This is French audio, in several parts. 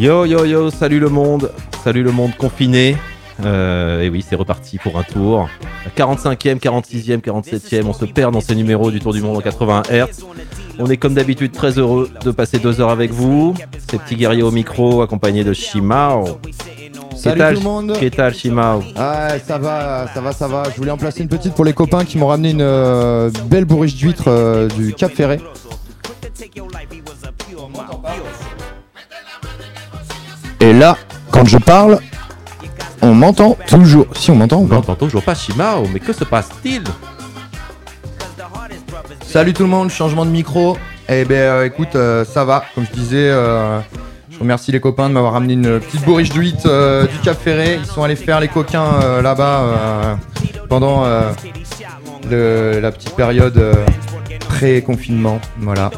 Yo yo yo, salut le monde, salut le monde confiné. Euh, et oui, c'est reparti pour un tour. 45e, 46e, 47e, on se perd dans ces numéros du Tour du Monde en 80 Hz. On est comme d'habitude très heureux de passer deux heures avec vous. Ces petits guerriers au micro accompagnés de Shimao. Salut tout le monde Qu'est-ce que Shimao Ah ça va, ça va, ça va. Je voulais en placer une petite pour les copains qui m'ont ramené une euh, belle bourriche d'huîtres euh, du Cap Ferré. Et là, quand je parle, on m'entend toujours. Si on m'entend, On n'entend toujours pas Shimao, mais que se passe-t-il? Salut tout le monde, changement de micro. Eh ben euh, écoute, euh, ça va. Comme je disais, euh, je remercie les copains de m'avoir ramené une petite bourriche euh, du Cap Ferré. Ils sont allés faire les coquins là-bas pendant le- la petite période euh, pré-confinement. Voilà,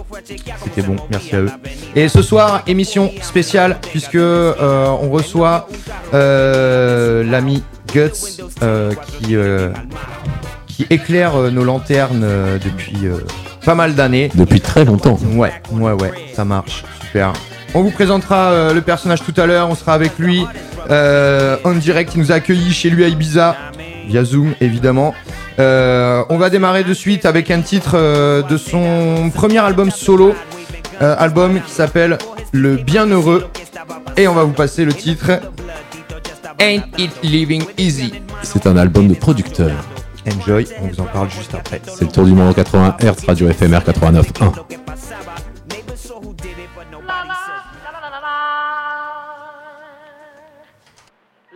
c'était bon. Merci à eux. Et ce soir, émission spéciale puisque euh, on reçoit euh, l'ami Guts qui qui éclaire nos lanternes depuis pas mal d'années. Depuis très longtemps. Ouais, ouais, ouais, ça marche, super. On vous présentera le personnage tout à l'heure, on sera avec lui euh, en direct, il nous a accueillis chez lui à Ibiza, via Zoom évidemment. Euh, on va démarrer de suite avec un titre euh, de son premier album solo, euh, album qui s'appelle Le Bienheureux, et on va vous passer le titre Ain't It Living Easy. C'est un album de producteur. Enjoy, on vous en parle juste après. C'est le tour du monde en 80 Hz, radio FMR 89.1.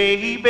baby.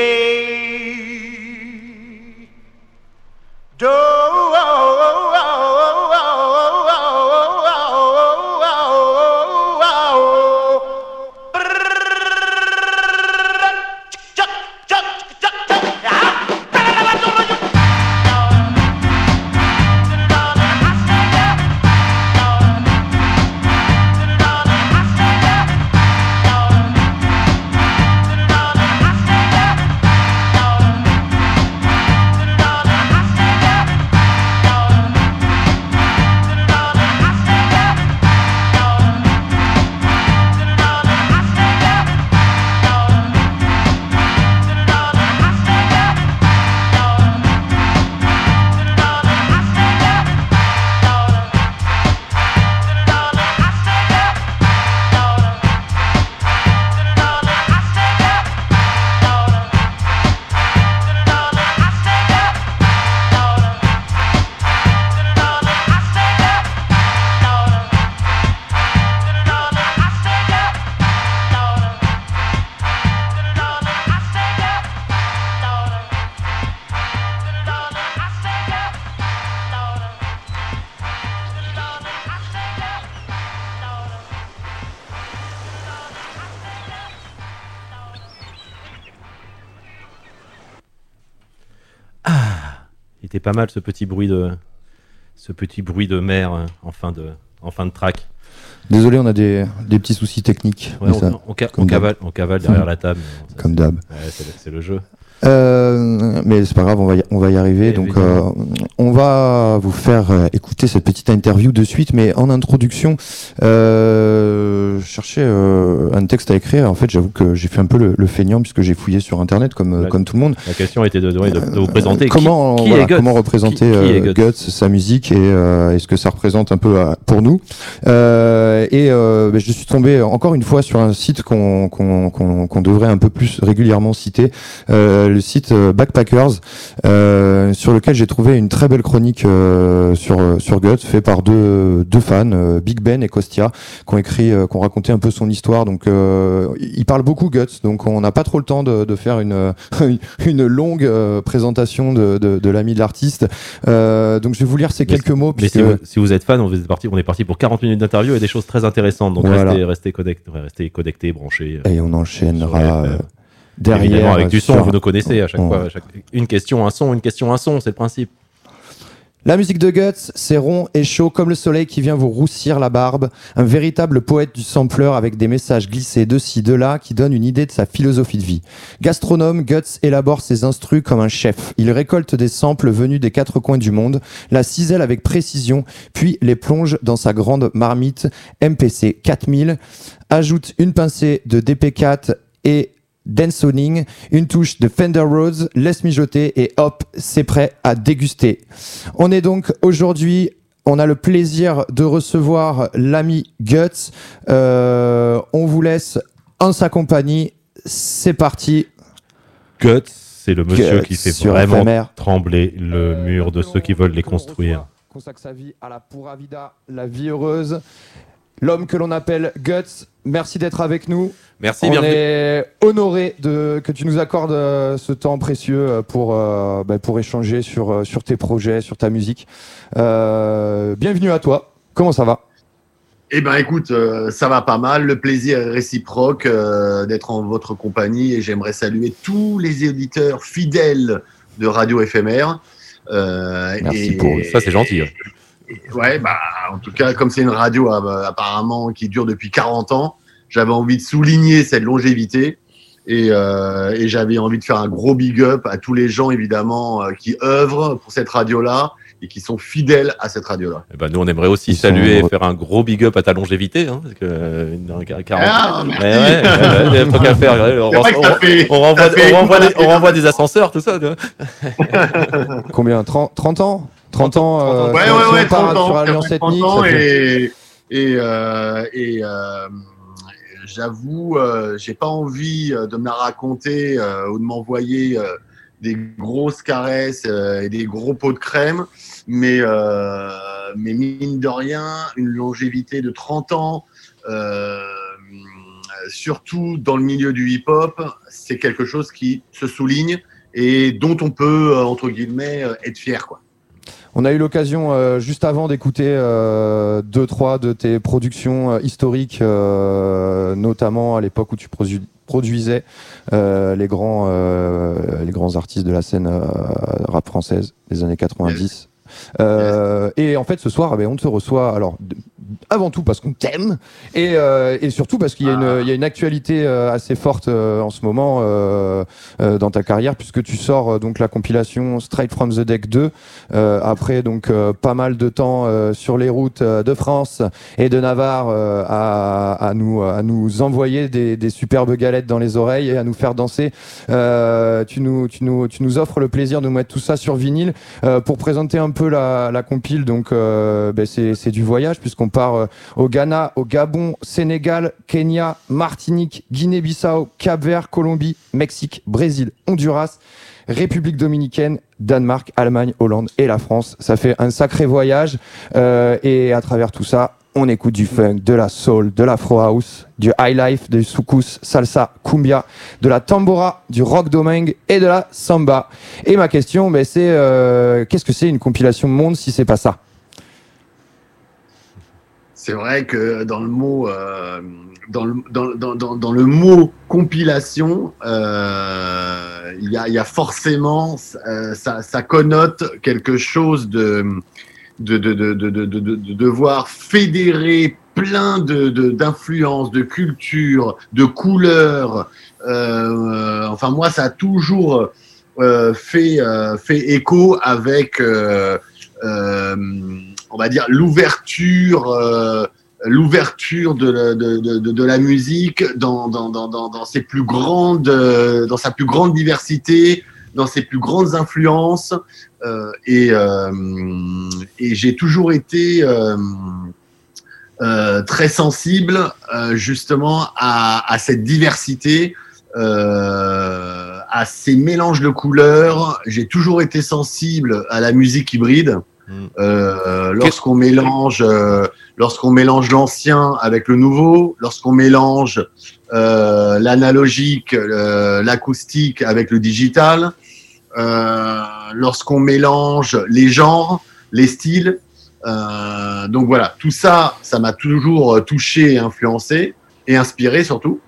Pas mal ce petit bruit de, ce petit bruit de mer euh, en fin de, en fin de track. Désolé, on a des, des petits soucis techniques. Ouais, on, ça, on ca- comme on d'hab. cavale, on cavale derrière la table. ça, comme d'hab. c'est- ouais, c'est le- jeu. Euh, mais c'est pas grave, on va y, on va y arriver. Et Donc, euh, on va vous faire euh, écouter cette petite interview de suite. Mais en introduction, euh, je cherchais euh, un texte à écrire. En fait, j'avoue que j'ai fait un peu le, le feignant puisque j'ai fouillé sur Internet comme, euh, comme tout le monde. La question était de, ouais, de- de vous présenter. qui- comment, qui voilà, est Guts? comment représenter Qui- est euh, Guts? Guts, sa musique et, euh, et ce que ça représente un peu euh, pour nous? Euh, et euh, ben, je suis tombé encore une fois sur un site qu'on qu'on qu'on devrait un peu plus régulièrement citer, euh, le site euh, Backpackers, euh, sur lequel j'ai trouvé une très belle chronique euh, sur euh, sur Guts, fait par deux deux fans, euh, Big Ben et Kostia, qui ont écrit, euh, qui ont raconté un peu son histoire. Donc, euh, ils parlent beaucoup Guts, donc on n'a pas trop le temps de, de faire une une longue présentation de, de, de l'ami de l'artiste. Donc je vais vous lire ces Mais- quelques mots. Mais si vous, si vous êtes fan, on est parti, on est parti pour 40 minutes d'interview et des choses très intéressantes. Donc Voilà. restez, restez, connectés, restez connectés, branchés. Et on enchaînera derrière. Évidemment, avec du son, sur- vous nous connaissez à chaque on- fois. à chaque- Une question, un son, une question, un son, c'est le principe. La musique de Guts, c'est rond et chaud comme le soleil qui vient vous roussir la barbe. Un véritable poète du sampleur avec des messages glissés de ci, de là qui donnent une idée de sa philosophie de vie. Gastronome, Guts élabore ses instrus comme un chef. Il récolte des samples venus des quatre coins du monde, la cisèle avec précision, puis les plonge dans sa grande marmite MPC 4000, ajoute une pincée de DP4 et Dansoning, une touche de Fender Rhodes, laisse mijoter et hop, c'est prêt à déguster. On est donc aujourd'hui, on a le plaisir de recevoir l'ami Guts. Euh, on vous laisse en sa compagnie. C'est parti. Guts, c'est le monsieur Guts qui fait vraiment FMR. trembler le mur de ceux qui veulent les construire. Consacre sa vie à la pura vida, la vie heureuse. L'homme que l'on appelle Guts. Merci d'être avec nous. Merci, on bienvenue. est honoré de que tu nous accordes euh, ce temps précieux euh, pour euh, bah, pour échanger sur sur tes projets, sur ta musique. Euh, bienvenue à toi. Comment ça va? Eh ben, écoute, euh, ça va pas mal. Le plaisir est réciproque euh, d'être en votre compagnie et j'aimerais saluer tous les éditeurs fidèles de Radio éphémère. Euh, Merci et- pour. Ça, c'est gentil. hein. Et- Ouais, bah, en tout cas, comme c'est une radio euh, apparemment qui dure depuis 40 ans, j'avais envie de souligner cette longévité et, euh, et j'avais envie de faire un gros big up à tous les gens évidemment euh, qui œuvrent pour cette radio-là et qui sont fidèles à cette radio-là. Eh ben, nous, on aimerait aussi Ils saluer et faire un gros big up à ta longévité. Hein, parce que, euh, une- un 40 Ah, Mais merci. ouais, ouais, ouais, faut qu'à faire. on, renvoie, on des, on renvoie des ascenseurs, tout ça. Combien 30, 30 ans? 30 ans euh, Ouais, si on- ouais, si on ouais, part 30 ans. sur Alliance fait 30 Ethnique. ans et, et, euh, et euh, j'avoue, euh, j'ai pas envie euh, de me la raconter euh, ou de m'envoyer euh, des grosses caresses euh, et des gros pots de crème, mais, euh, mais mine de rien, une longévité de 30 ans. euh, surtout dans le milieu du hip-hop, c'est quelque chose qui se souligne et dont on peut, euh, entre guillemets, euh, être fier. Quoi. On a eu l'occasion euh, juste avant d'écouter euh, deux, trois de tes productions euh, historiques, euh, notamment à l'époque où tu produ- produisais euh, les, grands, euh, les grands artistes de la scène rap française des années 90. Euh, Et en fait, ce soir, eh ben, on te reçoit. Alors, avant tout parce qu'on t'aime, et, euh, et surtout parce qu'il y, a une- il y a une actualité euh, assez forte euh, en ce moment euh, euh, dans ta carrière, puisque tu sors euh, donc la compilation Straight from the Deck 2 euh, après donc euh, pas mal de temps euh, sur les routes de France et de Navarre euh, à, à nous à nous envoyer des, des superbes galettes dans les oreilles et à nous faire danser. Euh, tu nous tu nous tu nous offres le plaisir de nous mettre tout ça sur vinyle euh, pour présenter un peu la, la compile. Donc euh, ben, c'est c'est du voyage puisqu'on part euh, au Ghana, au Gabon, Sénégal, Kenya, Martinique, Guinée-Bissau, Cap-Vert, Colombie, Mexique, Brésil, Honduras. République dominicaine, Danemark, Allemagne, Hollande et la France. Ça fait un sacré voyage. Euh, et à travers tout ça, on écoute du funk, de la soul, de l'afro house, du high life, du soukous, salsa, cumbia, de la tambora, du rock domingue et de la samba. Et ma question, ben, c'est euh, qu'est-ce que c'est une compilation monde si c'est pas ça? C'est vrai que dans le mot, euh, dans, le, mot compilation, euh, il y, a, y a forcément, euh, ça, ça connote quelque chose de, de, de, de, de, de, de, de devoir fédérer plein d'influences, de cultures, de couleurs. Enfin, moi, ça a toujours fait, écho avec, on va dire, l'ouverture. Euh, l'ouverture de, la- musique dans, ses plus grandes, euh, dans sa plus grande diversité, dans ses plus grandes influences. Euh, et j'ai toujours été très sensible justement à, cette diversité, à ces mélanges de couleurs. J'ai toujours été sensible à la musique hybride. Mm. Euh, lorsqu'on mélange, euh, lorsqu'on mélange l'ancien avec le nouveau, lorsqu'on mélange euh, l'analogique, l'acoustique avec le digital, lorsqu'on mélange les genres, les styles. Donc voilà, tout ça, ça m'a toujours touché, influencé et inspiré surtout.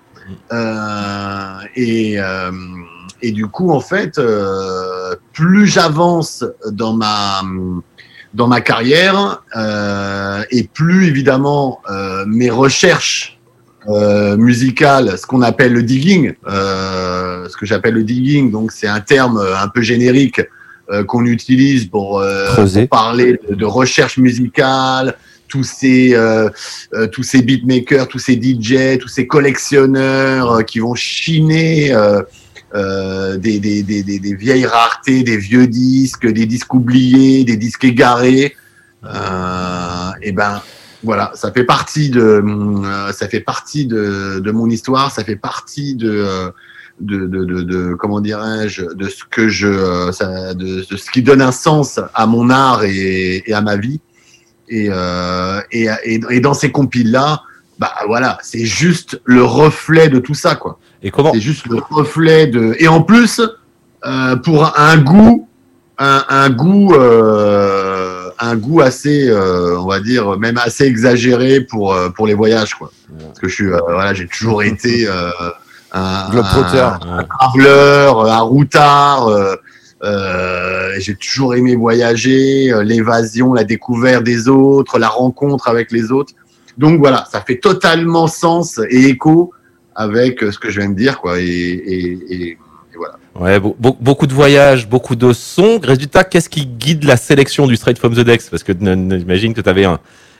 Euh, et, et du coup, en fait, plus j'avance dans ma dans ma carrière euh, et plus évidemment euh, mes recherches euh, musicales, ce qu'on appelle le digging, euh, ce que j'appelle le digging, donc c'est un terme un peu générique euh, qu'on utilise pour, euh, pour parler de, de recherche musicale, tous ces euh, euh, tous ces beatmakers, tous ces DJ, tous ces collectionneurs euh, qui vont chiner euh, euh, des, des, des, des, vieilles raretés, des vieux disques, des disques oubliés, des disques égarés. Euh, et ben voilà, ça fait partie de euh, ça fait partie de, de mon histoire, ça fait partie de euh, de, de, comment dirais-je de ce que je de, ce qui donne un sens à mon art et, à ma vie et, et, et, et dans ces compiles là bah voilà c'est juste le reflet de tout ça quoi Et comment c'est juste le reflet de. Et en plus, euh, pour un goût, un, un goût, euh, un goût assez, euh, on va dire, même assez exagéré pour euh, pour les voyages, quoi. Parce que je suis, euh, voilà, j'ai toujours été euh, un, Globetrotter. un, un traveleur, un routard. euh, euh, j'ai toujours aimé voyager, euh, l'évasion, la découverte des autres, la rencontre avec les autres. Donc voilà, ça fait totalement sens et écho avec euh, ce que je viens de dire, quoi. Et, et, et, et voilà. Ouais, be- be- beaucoup de voyages, beaucoup de sons. Résultat, qu'est-ce qui guide la sélection du Straight from the Dex Parce que j'imagine que tu avais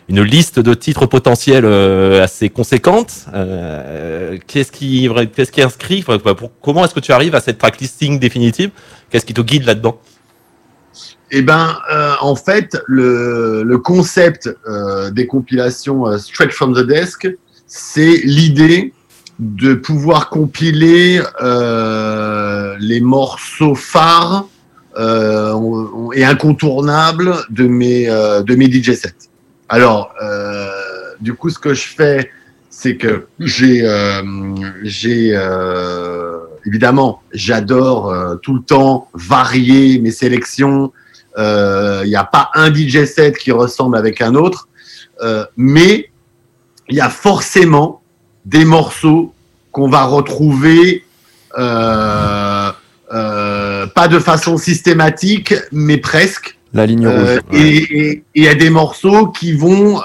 une liste de titres potentiels euh, assez conséquente. Euh, qu'est-ce qui, qu'est-ce qui est inscrit? Pour- Comment est-ce que tu arrives à cette tracklisting définitive? Qu'est-ce qui te guide là-dedans? Eh ben, euh, en fait, le, le concept euh, des compilations Straight from the Desk, c'est l'idée de pouvoir compiler euh, les morceaux phares euh, et incontournables de mes, euh, de mes DJ sets. Alors, du coup, ce que je fais, c'est que j'ai, j'ai évidemment, j'adore tout le temps varier mes sélections. Il n'y a pas un DJ set qui ressemble avec un autre, mais il y a forcément des morceaux qu'on va retrouver. pas de façon systématique, mais presque. La ligne rouge. Et il y a des morceaux qui vont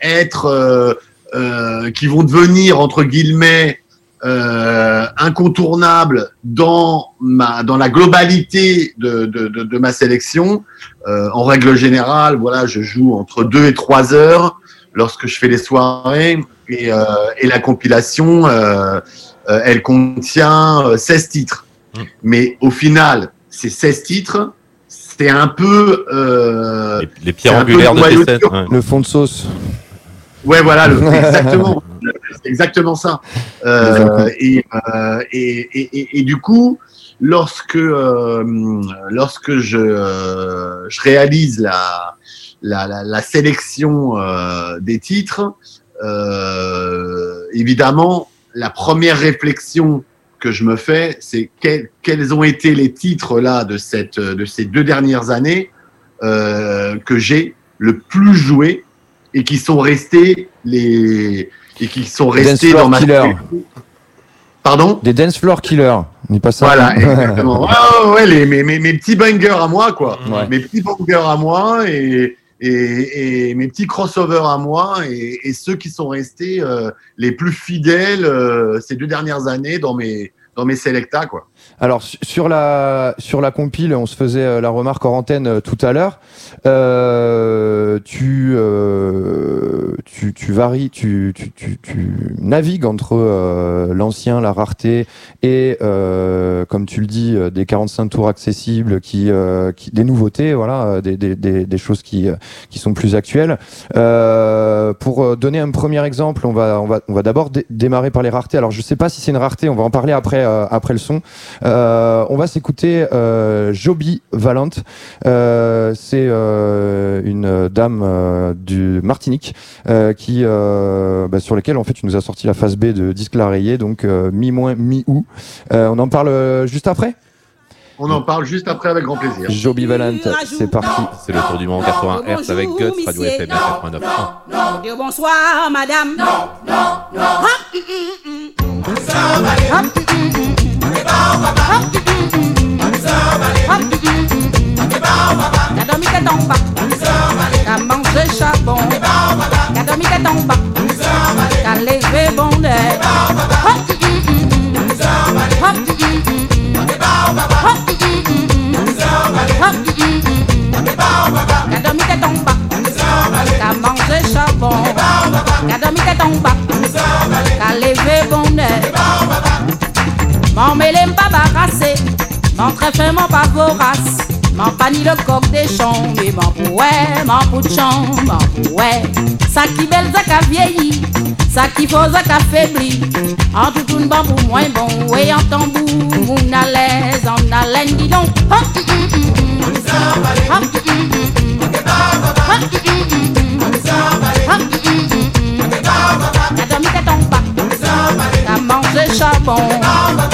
être euh, qui vont devenir entre guillemets euh, incontournables dans ma dans la globalité de, de, de, de ma sélection. Euh, en règle générale, voilà, je joue entre deux et trois heures lorsque je fais les soirées et, euh, et la compilation, euh, euh, elle contient 16 titres. Mmh. Mais au final, ces 16 titres, c'est un peu les, les pierres angulaires de tes ouais. le fond de sauce. Ouais, voilà, le, exactement. c'est exactement ça. Euh, et, euh, et, et, et, du coup, lorsque, euh, lorsque je, euh, je réalise la, la, la, la sélection euh, des titres, euh, évidemment, la première réflexion que je me fais, c'est quels, quels ont été les titres là de, cette, de ces deux dernières années que j'ai le plus joué et qui sont restés les et qui sont restés dans ma killer. Pardon? Des dance floor killers. N'est pas ça Voilà, exactement. ouais, ouais, les, mes, mes, mes, petits bangers à moi, quoi. Ouais. Mes petits bangers à moi et, et, mes petits crossovers à moi et, et ceux qui sont restés euh, les plus fidèles euh, ces deux dernières années dans mes dans mes selecta, quoi. Alors sur la sur la compile, on se faisait euh, la remarque en antenne euh, tout à l'heure. Euh, tu, euh, tu tu varies, tu tu, tu, tu navigues entre euh, l'ancien, la rareté et comme tu le dis, des 45 tours accessibles, qui, qui des nouveautés, voilà, des, des, des, des, choses qui qui sont plus actuelles. pour donner un premier exemple, on va on va on va d'abord démarrer par les raretés. Alors je sais pas si c'est une rareté, on va en parler après après le son. Euh, on va s'écouter euh, Joby Valente. Euh, c'est euh, une dame euh, du Martinique qui, bah, sur laquelle en fait tu nous as sorti la phase B de disque la rayé, donc mi moins mi ou. on en parle juste après? On en parle juste après avec grand plaisir. Joby Valente, c'est parti. C'est le tour du monde 80 Hz avec Guts, Radio FM 89. Non, bonsoir, madame. Non, non, non. T'as dormi qu'elle tombe pas T'as mangé charbon T'as dormi qu'elle tombe pas T'as levé bon Mon mêlé pas barrassé Mon très fin, mon pas vorace Mon pas le coq des champs Mais mon pouet, de champ Mon pouet Ça qui belle, ça qui vieilli Ça qui faut, ça qui faibli En tout une pour moins bon Et en tambour, mon à l'aise En haleine, dis donc oh, mm, mm, charbon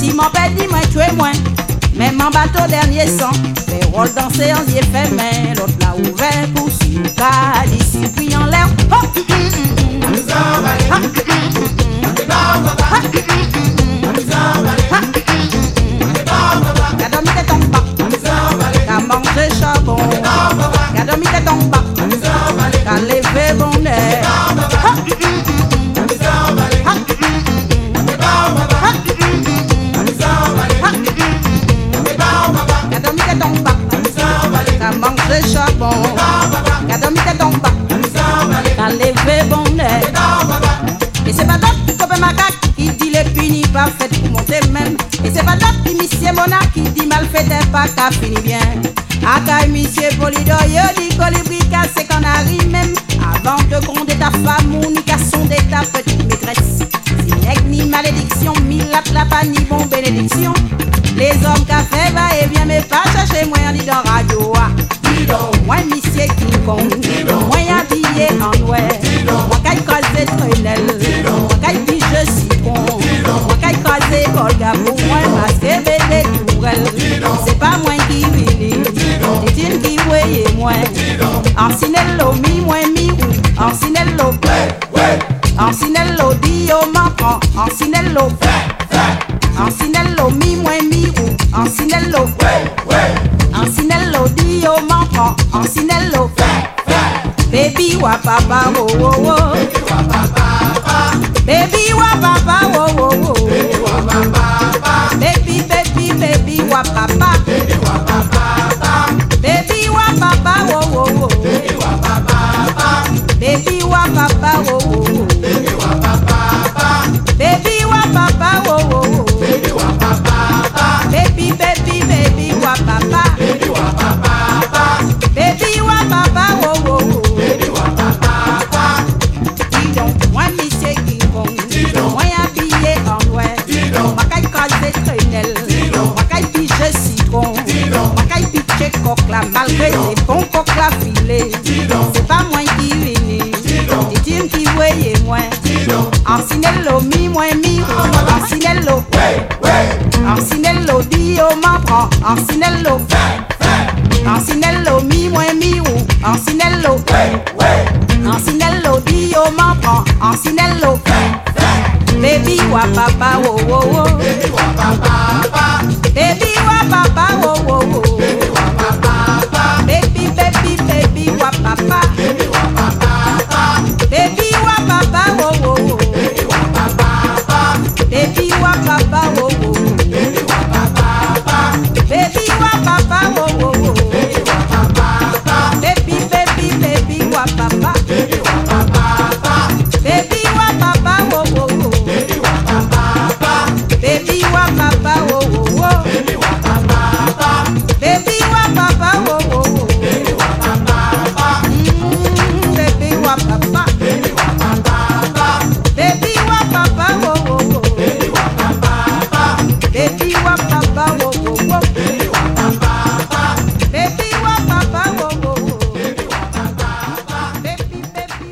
Si mon père dit moi tu es moins Même en bateau dernier sang Fait rôle danser en yeux fait main L'autre l'a ouvert pour suivre dit puis en l'air oh, mangé charbon Qu'a dormi t'es ton pas Qu'a levé bon nez Et pas pour monter même. Et c'est pas là que monsieur Mona qui dit mal fait pas qu'à finir bien. Akaï monsieur Polidor, yo dit colibri cassé qu'on arrive même. Avant de gronder ta femme ou ni casson de ta petite maîtresse. Si nègre ni malédiction, mille la la ni bon bénédiction. Les hommes fait va et bien mais pas chercher moi on dit dans radio. Ah. Moi monsieur King Kong, moi habillé en noir. Moi qu'aille croiser Trenel, moi qu'aille pige citron. Moi qu'aille croiser Olga pour moi masqué bébé tourelle. C'est pas moi qui vini, c'est il qui voyait moi. Arsinello mi moi mi ou, Arsinello. Arsinello di au m'apprend, Arsinello. Arsinello mi moi mi ou, Arsinello. Ansinello di o m'apprend, Ansinello. Baby wa papa wo wo wo. Baby wa papa wo wo wo. Baby baby baby wa papa. Coq là, malgré les bons coq là filés, c'est pas moi qui vini, c'est Tim qui voyait moi, Ansinello mi. Moi mi, Ansinello, Ansinello di o m'apprend, Ansinello, Ansinello mi moi mi ou, Ansinello, Ansinello di o m'apprend, Ansinello, baby wa papa wo wo wo, baby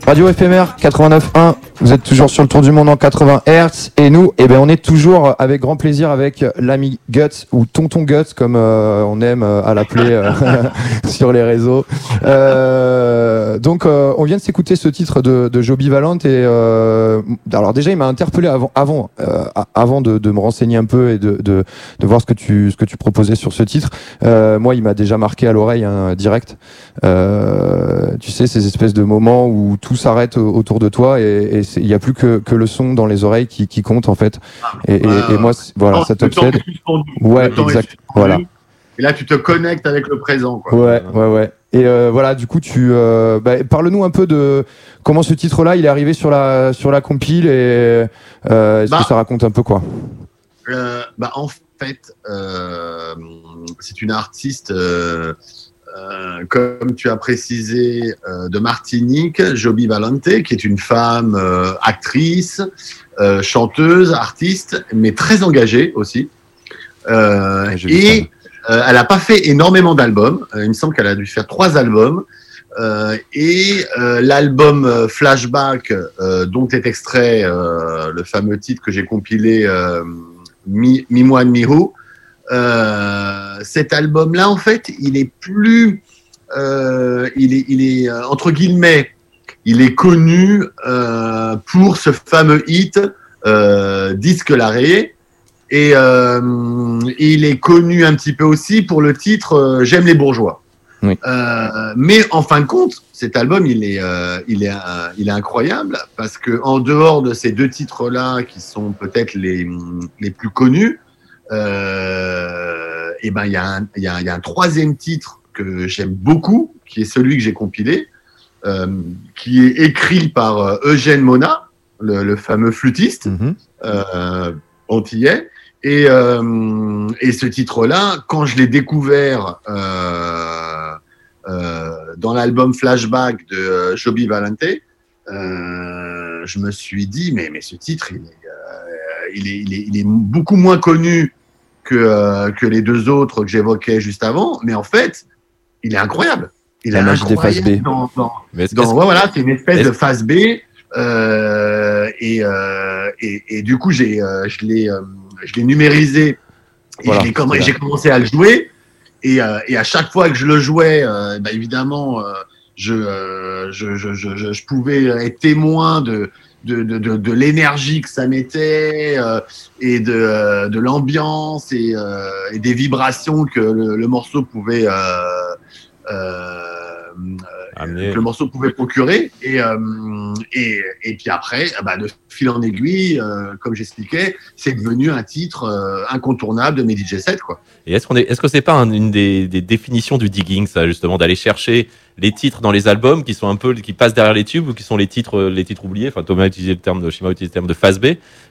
Radio éphémère 89.1, vous êtes toujours sur le tour du monde en 80 Hz et nous, eh ben, on est toujours avec grand plaisir avec l'ami Guts ou Tonton Guts comme euh, on aime euh, à l'appeler euh, sur les réseaux. Euh, donc euh, on vient de s'écouter ce titre de, de Joby Valente et euh, alors déjà il m'a interpellé avant, avant, euh, avant de, me renseigner un peu et de, de, de voir ce que tu, ce que tu proposais sur ce titre. Euh, moi il m'a déjà marqué à l'oreille hein, direct. Euh, tu sais, ces espèces de moments où tout s'arrête au- autour de toi et et il n'y a plus que, que le son dans les oreilles qui, qui compte en fait. Et, et- Ah, et moi, voilà, ça t'obsède. Ouais, exact. Voilà. Et là, tu te connectes avec le présent. Quoi. Ouais, ouais, ouais. Et euh, voilà, du coup, tu euh, bah, parle-nous un peu de comment ce titre-là, il est arrivé sur la sur la compile et euh, est-ce Bah. que ça raconte un peu quoi? Bah, en fait, c'est une artiste, euh, comme tu as précisé, euh, de Martinique, Joby Valente, qui est une femme euh, actrice, chanteuse, artiste, mais très engagée aussi. Vu et elle n'a pas fait énormément d'albums. Il me semble qu'elle a dû faire trois albums. Et l'album Flashback, dont est extrait le fameux titre que j'ai compilé, Mi, Mi Moi Mi Who, euh, cet album-là, en fait, il est plus, euh, il est, il est euh, entre guillemets, il est connu euh, pour ce fameux hit Disque l'arrêt. Et il est connu un petit peu aussi pour le titre J'aime les bourgeois. Oui. Mais en fin de compte, cet album, il est, il est, il est incroyable parce que en dehors de ces deux titres-là, qui sont peut-être les, les plus connus, euh, et ben il y, a un- il y, a, il y a un troisième titre que j'aime beaucoup, qui est celui que j'ai compilé, euh, qui est écrit par euh, Eugène Mona, le, le fameux flûtiste. Euh, antillais. Et, et ce titre-là, quand je l'ai découvert dans l'album Flashback de Joby Valente, euh, je me suis dit, mais, mais ce titre, il est, euh, il, est, il, est, il est beaucoup moins connu que, euh, que les deux autres que j'évoquais juste avant, mais en fait, il est incroyable. Il est magie des phases B. dans- dans- Mais ouais, voilà, c'est une espèce de phase B. Euh, et, euh, et, et du coup, j'ai, euh, je l'ai, euh, je l'ai numérisé. Et Voilà, comm- j'ai commencé à le jouer. Et, euh, et à chaque fois que je le jouais, euh, bah, évidemment, euh, je, euh, je, je, je, je, je pouvais être témoin de, de, de, de, l'énergie que ça mettait euh, et de, euh, de l'ambiance et, euh, et des vibrations que le, morceau pouvait Amener. le morceau pouvait procurer. Et, euh, et, et puis après, ah bah, de fil en aiguille, euh, comme j'expliquais, c'est devenu un titre euh, incontournable de mes DJ sets. Quoi. Et est-ce qu'on est, est-ce que c'est pas un- une des, des définitions du digging, ça, justement, d'aller chercher les titres dans les albums qui sont un peu, qui passent derrière les tubes ou qui sont les titres, les titres oubliés? Enfin, Thomas a utilisé le terme de, Shima a utilisé le terme de phase B,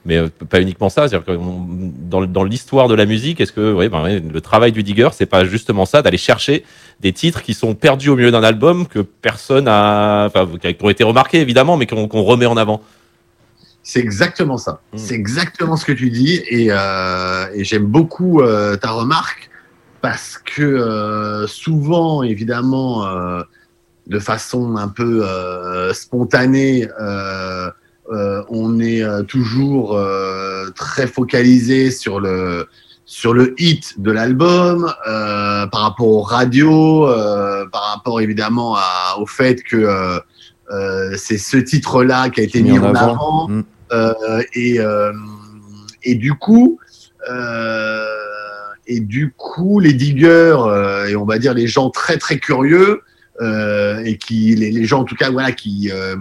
mais pas uniquement ça. C'est-à-dire que on- dans, dans l'histoire de la musique, est-ce que, ouais, ben, ouais, le travail du digger, c'est pas justement ça, d'aller chercher des titres qui sont perdus au milieu d'un album que personne a, enfin, qui ont été remarqués évidemment, mais qu'on remet en avant. C'est exactement ça. Mm. C'est exactement ce que tu dis. Et, euh, et j'aime beaucoup euh, ta remarque parce que euh, souvent, évidemment, de façon un peu spontanée, on est toujours très focalisé sur le sur le hit de l'album, euh, par rapport aux radios, euh, par rapport évidemment à, au fait que euh, euh, c'est ce titre-là qui a été mis, en avant. Mm. Euh, et, euh, et du coup, euh, et du coup, les diggers euh, et on va dire les gens très très curieux euh, et qui les, les gens en tout cas voilà qui euh,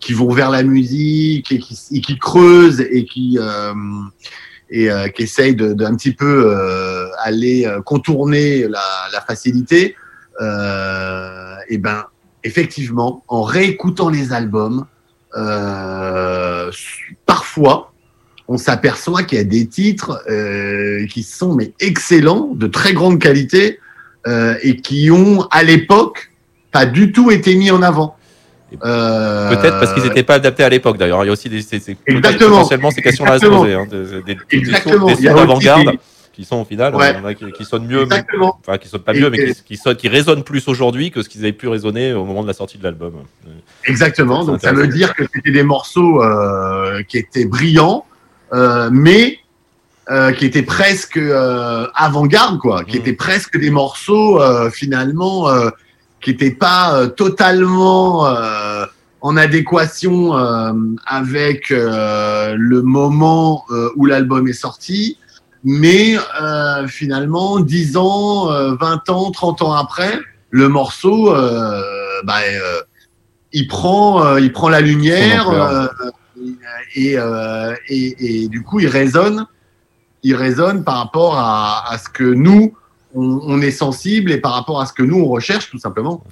qui vont vers la musique et qui, et qui creusent et qui euh, et euh, qui essayent de, de petit peu euh, aller euh, contourner la, facilité. Ben effectivement, en réécoutant les albums, parfois, on s'aperçoit qu'il y a des titres qui sont excellents, de très grande qualité, et qui ont à l'époque pas du tout été mis en avant. Euh, Peut-être parce qu'ils n'étaient pas adaptés à l'époque d'ailleurs. Il y a aussi des, Exactement. potentiellement ces questions-là à se poser. Hein, des, Exactement. sons aussi d'avant-garde des- qui sont au final, Ouais. euh, qui, qui sonnent mieux, Exactement. enfin qui sonnent pas Et- mieux, mais qui, qui, sonnent, qui résonnent plus aujourd'hui que ce qu'ils avaient pu résonner au moment de la sortie de l'album. Exactement. Donc ça veut dire que c'était des morceaux euh, qui étaient brillants, euh, mais qui étaient presque avant-garde, quoi. Qui Mhm. étaient presque des morceaux finalement qui n'étaient pas euh, totalement euh, en adéquation euh, avec euh, le moment euh, où l'album est sorti. Mais euh, finalement, 10 ans, euh, 20 ans, 30 ans après, le morceau, euh, bah, euh, il prend, euh, il prend la lumière euh, et, euh, et, et du coup, il résonne, il résonne par rapport à, à ce que nous on, on est sensible et par rapport à ce que nous on recherche tout simplement.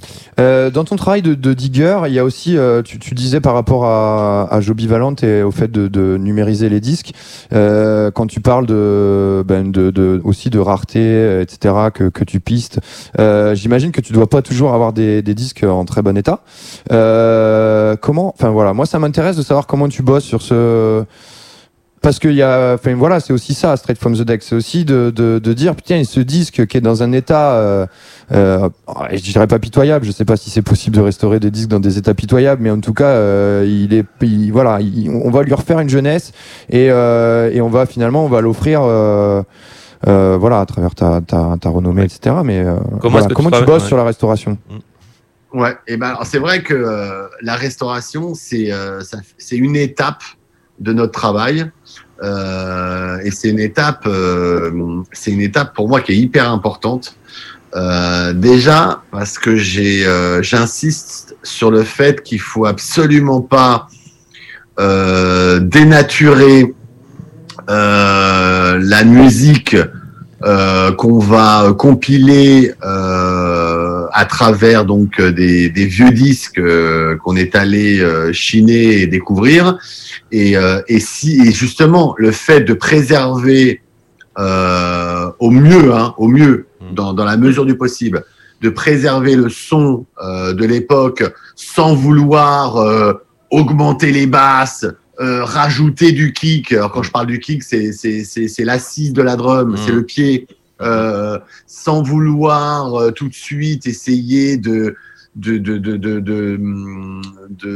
Euh, dans ton travail de, de digger, il y a aussi, euh, tu, tu disais par rapport à, à Joby Valente et au fait de, de numériser les disques, euh, quand tu parles de, ben de, aussi de rareté, etc., que, que tu pistes, euh, j'imagine que tu dois pas toujours avoir des, des disques en très bon état. Euh, comment, enfin voilà, moi ça m'intéresse de savoir comment tu bosses sur ce. Parce qu'il y a, enfin voilà, c'est aussi ça, Straight from the Deck, c'est aussi de, de, de dire, putain, ce disque qui est dans un état, euh, euh, je dirais pas pitoyable, je sais pas si c'est possible de restaurer des disques dans des états pitoyables, mais en tout cas, euh, il est, il- voilà, il- on va lui refaire une jeunesse et, euh, et on va finalement, on va l'offrir, euh, euh, voilà, à travers ta, ta, ta renommée, etc. Mais euh, Comment voilà, tu comment tu, bosses ouais. sur la restauration? Ouais, et ben alors, c'est vrai que euh, la restauration c'est euh, c'est une étape de notre travail euh, et c'est une étape euh, c'est une étape pour moi qui est hyper importante. Euh, déjà parce que j'insiste sur le fait qu'il faut absolument pas dénaturer la musique qu'on va compiler à travers donc des, des vieux disques qu'on est allé chiner et découvrir Et, euh, et si et justement le fait de préserver euh, au mieux, hein, au mieux, Mm. dans, dans la mesure du possible, de préserver le son euh, de l'époque sans vouloir augmenter les basses, euh, rajouter du kick. Alors quand je parle du kick, c'est c'est c'est c'est l'assise de la drum, Mm. c'est le pied. Euh, sans vouloir euh, tout de suite essayer de de de de de,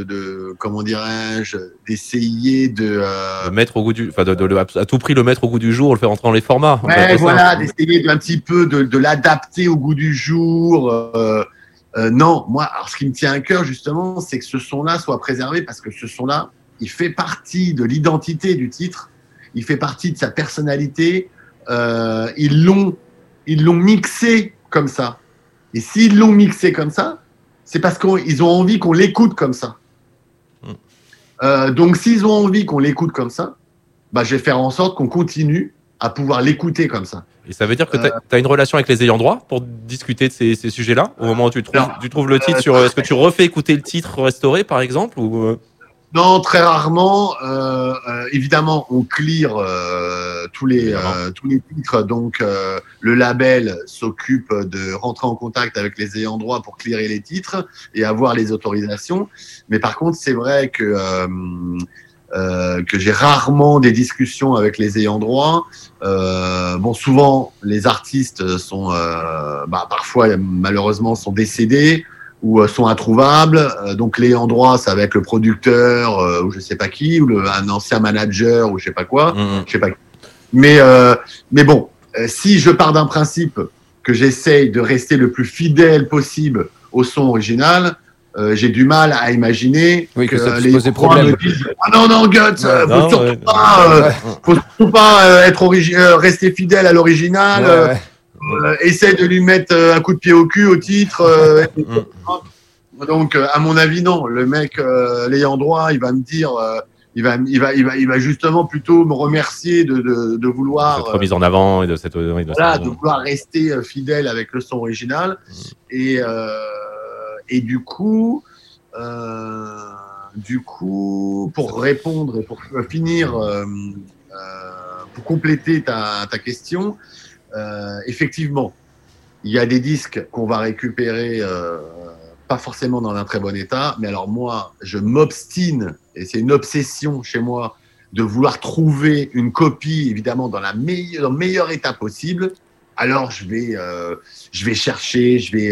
de, comment dirais-je d'essayer de euh, mettre au goût du, enfin, à tout prix le mettre au goût du jour, le faire rentrer dans les formats. Ouais, voilà, d'essayer d'un petit peu de, de l'adapter au goût du jour. euh, euh, non, moi, alors ce qui me tient à cœur justement, c'est que ce son-là soit préservé parce que ce son-là, il fait partie de l'identité du titre, il fait partie de sa personnalité. Ils l'ont, ils l'ont mixé comme ça. Et s'ils l'ont mixé comme ça, c'est parce qu'ils ont envie qu'on l'écoute comme ça. Mm. Euh, donc, s'ils ont envie qu'on l'écoute comme ça, bah, je vais faire en sorte qu'on continue à pouvoir l'écouter comme ça. Et ça veut dire que tu Euh, as, une relation avec les ayants droit pour discuter de ces, ces sujets-là au moment où tu trouves, Alors, tu trouves le titre euh, sur. Est-ce que tu refais écouter le titre restauré par exemple ou euh, Non, très rarement. Euh, euh, évidemment, on clear euh, tous les euh, tous les titres. Donc, le label s'occupe de rentrer en contact avec les ayants droit pour clearer les titres et avoir les autorisations. Mais par contre, c'est vrai que euh, que j'ai rarement des discussions avec les ayants droit. Euh, bon, souvent, les artistes sont euh, bah, parfois malheureusement sont décédés ou euh, sont introuvables. Euh, donc les endroits, ça va être le producteur euh, ou je sais pas qui, ou le, un ancien manager ou je sais pas quoi, hum, je sais pas. qui. Mais euh, mais bon, euh, si je pars d'un principe que j'essaye de rester le plus fidèle possible au son original. euh, j'ai du mal à imaginer Oui, que ça les poser problème. me disent, ah non non Guts, euh, faut non, surtout ouais. pas, euh, Ouais. faut surtout pas euh, être euh, rester fidèle à l'original. Ouais, ouais. Essaie de lui mettre euh, un coup de pied au cul au titre. euh, donc, euh, à mon avis, non. Le mec, euh, l'ayant droit, il va me dire, euh, il va, il va, il va, il va justement plutôt me remercier de, de, de vouloir, cette euh, remise en avant et de cette. de voilà, de vouloir rester euh, fidèle avec le son original. Et, euh, et du coup, euh, du coup, pour répondre et pour finir, euh, euh, pour compléter ta, ta question, euh, effectivement, il y a des disques qu'on va récupérer, euh, pas forcément dans un très bon état, mais alors moi, je m'obstine, et c'est une obsession chez moi, de vouloir trouver une copie, évidemment, dans, la le meilleur état possible. Alors je vais, euh, je vais chercher, je vais,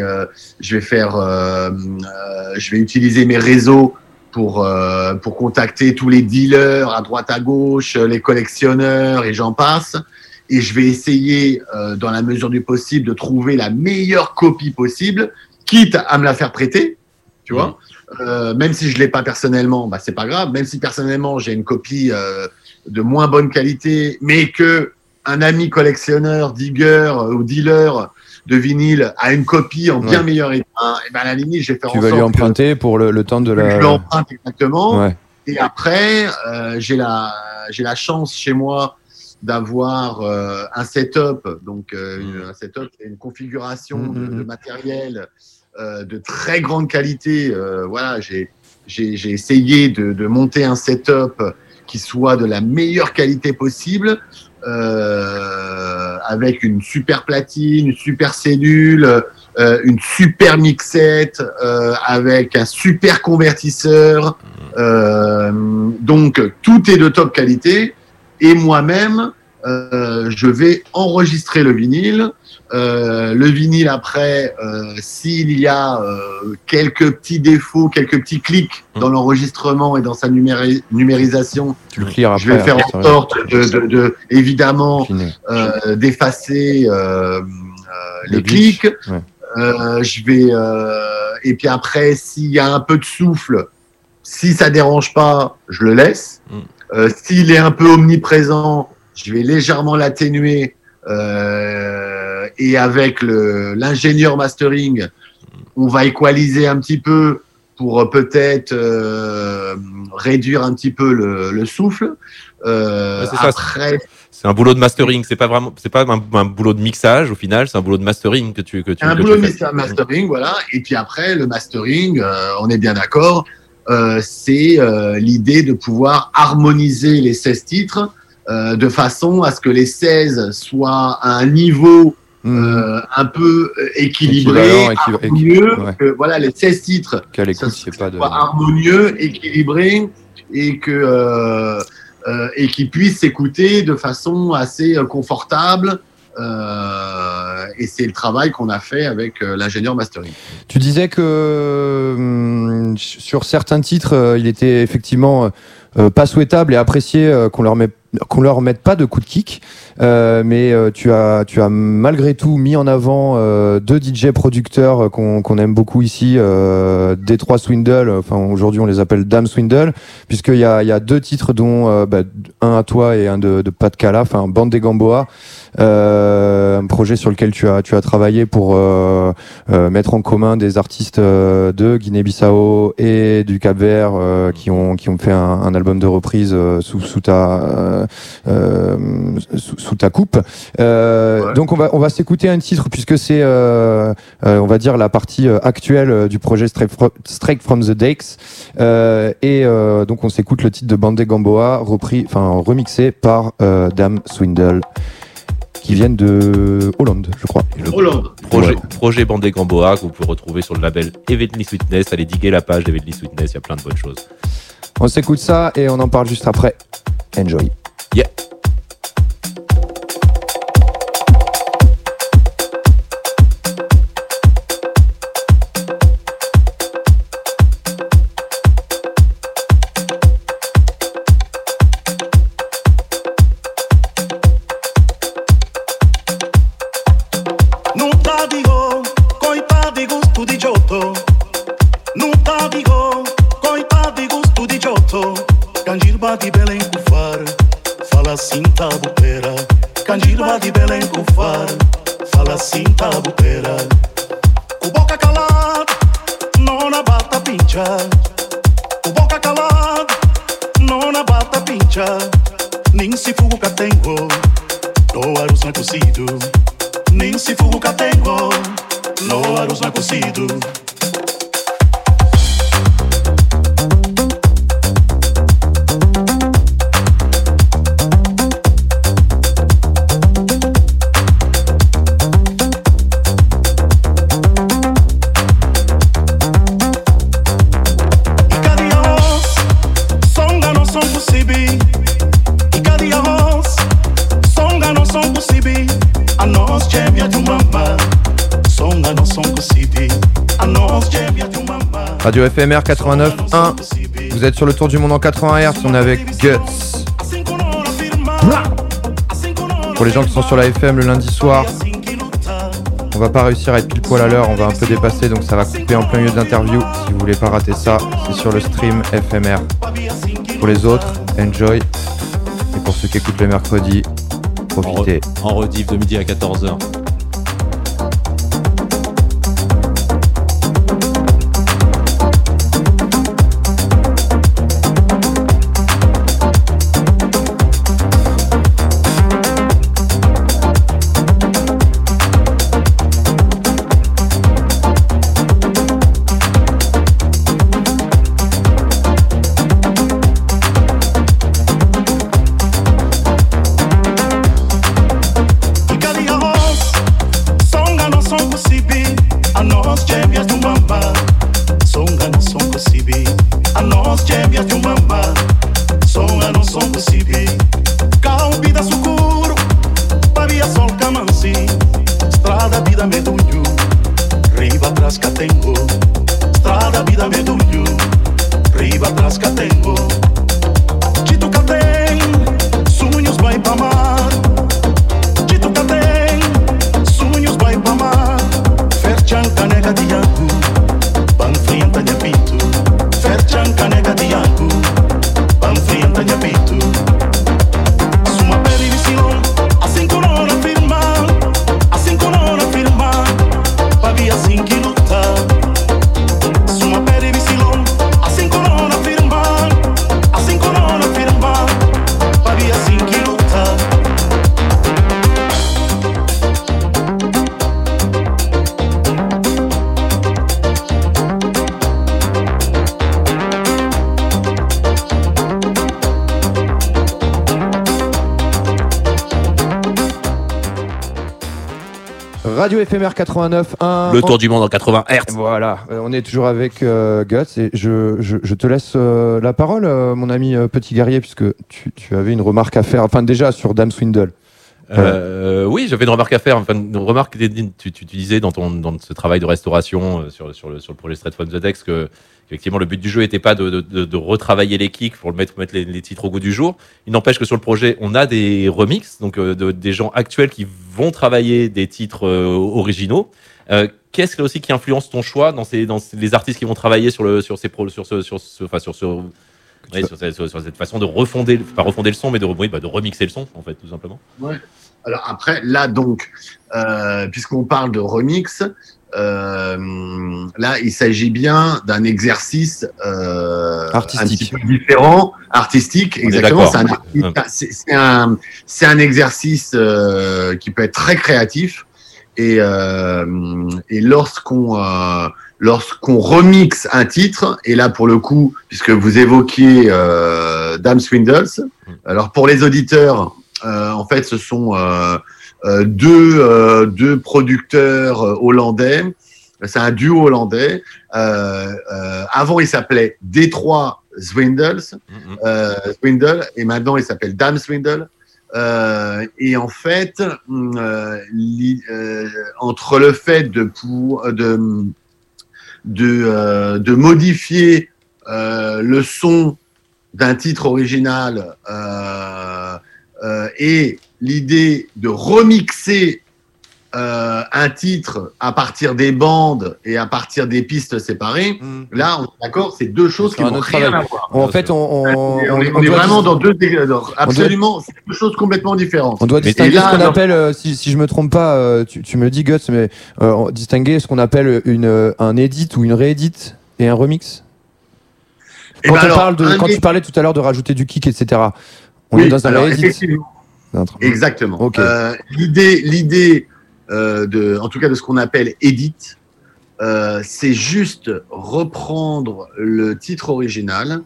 je vais faire, je vais utiliser mes réseaux pour pour contacter tous les dealers à droite à gauche, les collectionneurs et j'en passe. Et je vais essayer, euh, dans la mesure du possible, de trouver la meilleure copie possible, quitte à me la faire prêter, tu vois. Euh, même si je l'ai pas personnellement, bah c'est pas grave. Même si personnellement j'ai une copie euh, de moins bonne qualité, mais que un ami collectionneur, digger ou dealer de vinyle a une copie en bien Ouais. meilleur état, et ben à la limite, je vais faire Tu en vas lui que- emprunter pour le, le temps de que je la. l'emprunte exactement. Ouais. Et après, j'ai la j'ai la chance chez moi d'avoir euh, un setup, donc euh, une- un setup, une configuration Mm, de, mm, de mm. matériel euh, de très grande qualité. Voilà, j'ai essayé de, de monter un setup qui soit de la meilleure qualité possible, avec une super platine, une super cellule, une super mixette, avec un super convertisseur. Donc tout est de top qualité. Et moi-même, euh, je vais enregistrer le vinyle. Euh, le vinyle après, euh, s'il y a quelques petits défauts, quelques petits clics dans l'enregistrement et dans sa numéri- numérisation, Tu le clears après. je vais faire après, en sorte de, de, de- évidemment d'effacer Le les clics. ouais. Je vais et puis après, s'il y a un peu de souffle, si ça dérange pas, je le laisse. Mm. Euh, S'il est un peu omniprésent, je vais légèrement l'atténuer. Euh, et avec l'ingénieur mastering, on va équaliser un petit peu pour euh, peut-être euh, réduire un petit peu le, le souffle. Euh, c'est ça. après, C'est un boulot de mastering, c'est pas vraiment, c'est pas un, un boulot de mixage au final, c'est un boulot de mastering que tu que tu. un que boulot de mastering, voilà. Et puis après, le mastering, euh, on est bien d'accord. Euh, c'est euh, l'idée de pouvoir harmoniser les 16 titres euh, de façon à ce que les 16 soient à un niveau Mmh. un peu équilibré, harmonieux, ouais. que voilà les 16 titres Qu'à ça l'écoute, c'est pas de. harmonieux, équilibré et que euh, euh, et qui puisse s'écouter de façon assez euh, confortable. Euh, et c'est le travail qu'on a fait avec euh, l'ingénieur mastering. Tu disais que hum, sur certains titres, euh, il était effectivement pas souhaitable et apprécié qu'on leur met qu'on leur mette pas de coup de kick, mais tu as tu as malgré tout mis en avant deux DJ producteurs qu'on aime beaucoup ici, euh, Détroit Swindle. Enfin aujourd'hui on les appelle Dame Swindle, puisqu'il y a deux titres dont bah, un à toi et un de, de Pat Cala, enfin Bande des Gamboa, un projet sur lequel tu as tu as travaillé pour euh, euh, mettre en commun des artistes euh, de Guinée-Bissau et du Cap-Vert euh, qui ont qui ont fait un, un album de reprise euh, sous sous ta euh, euh, sous, sous ta coupe. Euh, Ouais. Donc on va on va s'écouter un titre puisque c'est euh, euh, on va dire la partie euh, actuelle euh, du projet Straight from, Straight from the Dakes Euh, et euh, donc on s'écoute le titre de Bandé Gamboa repris enfin remixé par euh, Dame Swindle qui viennent de Hollande je crois. Et le Hollande. projet, Ouais. projet Bandé Gamboa que vous pouvez retrouver sur le label Evenly Sweetness. Allez diguer la page d'Evenly Sweetness, il y a plein de bonnes choses. On s'écoute ça et on en parle juste après. Enjoy. Fala sinta bupera. Canjirba di belen kufar, fala sinta bupera. Com boca calada, non abata pincha. Com boca calada, non abata pincha. Nem se fugo que tenho, do arroz não é cozido. Nem se fugo que tenho, no arroz não é cozido. Radio FMR 89.1. Vous êtes sur le tour du monde en 80 Hz. On est avec Guts. Pour les gens qui sont sur la FM le lundi soir, on va pas réussir à être pile poil à l'heure. On va un peu dépasser, donc ça va couper en plein milieu de l'interview. Si vous voulez pas rater ça, c'est sur le stream FMR. Pour les autres, enjoy. Et pour ceux qui écoutent le mercredi, En, profitez. re- en rediff de midi à 14h. FMR 89 1. Le tour du monde en 80 Hz. Voilà, euh, on est toujours avec euh, Guts et je, je, je te laisse euh, la parole, euh, mon ami Petit Guerrier, puisque tu, tu avais une remarque à faire, enfin déjà sur Dame Swindle. Oui, j'avais une remarque à faire. Enfin, une remarque, que tu, tu, disais dans, ton, dans ce travail de restauration euh, sur, sur, le, sur le projet Straight from the Dex que effectivement le but du jeu n'était pas de, de, retravailler les kicks pour le mettre, mettre les, les titres au goût du jour. Il n'empêche que sur le projet, on a des remixes, donc euh, de, des gens actuels qui vont travailler des titres euh, originaux. Euh, Qu'est-ce aussi qui influence ton choix dans, ces, dans ces- les artistes qui vont travailler sur, le, sur, ces pro, sur, ce, sur, ce, enfin, sur, ce, ouais, sur, cette, sur cette façon de refonder, pas refonder le son, mais de, oui, bah, de remixer le son, en fait, tout simplement. Alors après, là donc, euh, puisqu'on parle de remix, euh, là il s'agit bien d'un exercice euh, Artistique. un petit peu différent, artistique, On exactement. C'est un, un, un exercice euh, qui peut être très créatif et, euh, et lorsqu'on euh, lorsqu'on remixe un titre, et là pour le coup, puisque vous évoquiez euh, Dame Swindles, alors pour les auditeurs, en fait, ce sont euh, euh, deux, euh, deux producteurs euh, hollandais. C'est un duo hollandais. Euh, euh, avant, il s'appelait Détroit Swindles, euh, Swindle, et maintenant, il s'appelle Dame Swindle. Euh, et en fait, euh, li- euh, entre le fait de, pour, de, de, euh, de modifier euh, le son d'un titre original euh, et l'idée de remixer euh, un titre à partir des bandes et à partir des pistes séparées, là, on est d'accord, c'est deux choses qui n'ont rien travail. à voir. En fait, on, on, on, est, on- on est on doit vraiment dans deux absolument c'est deux choses complètement différentes. On doit distinguer là, ce qu'on appelle, euh, si, si je me trompe pas, euh, tu, tu me dis Guts, mais euh, distinguer ce qu'on appelle une, un edit ou une réédit et un remix. Quand, ben on alors, parle de, un quand tu parlais tout à l'heure de rajouter du kick, etc. On Oui, est dans un alors, réédit. effectivement, Exactement. Euh, l'idée, l'idée euh, de, en tout cas de ce qu'on appelle edit, euh, c'est juste reprendre le titre original,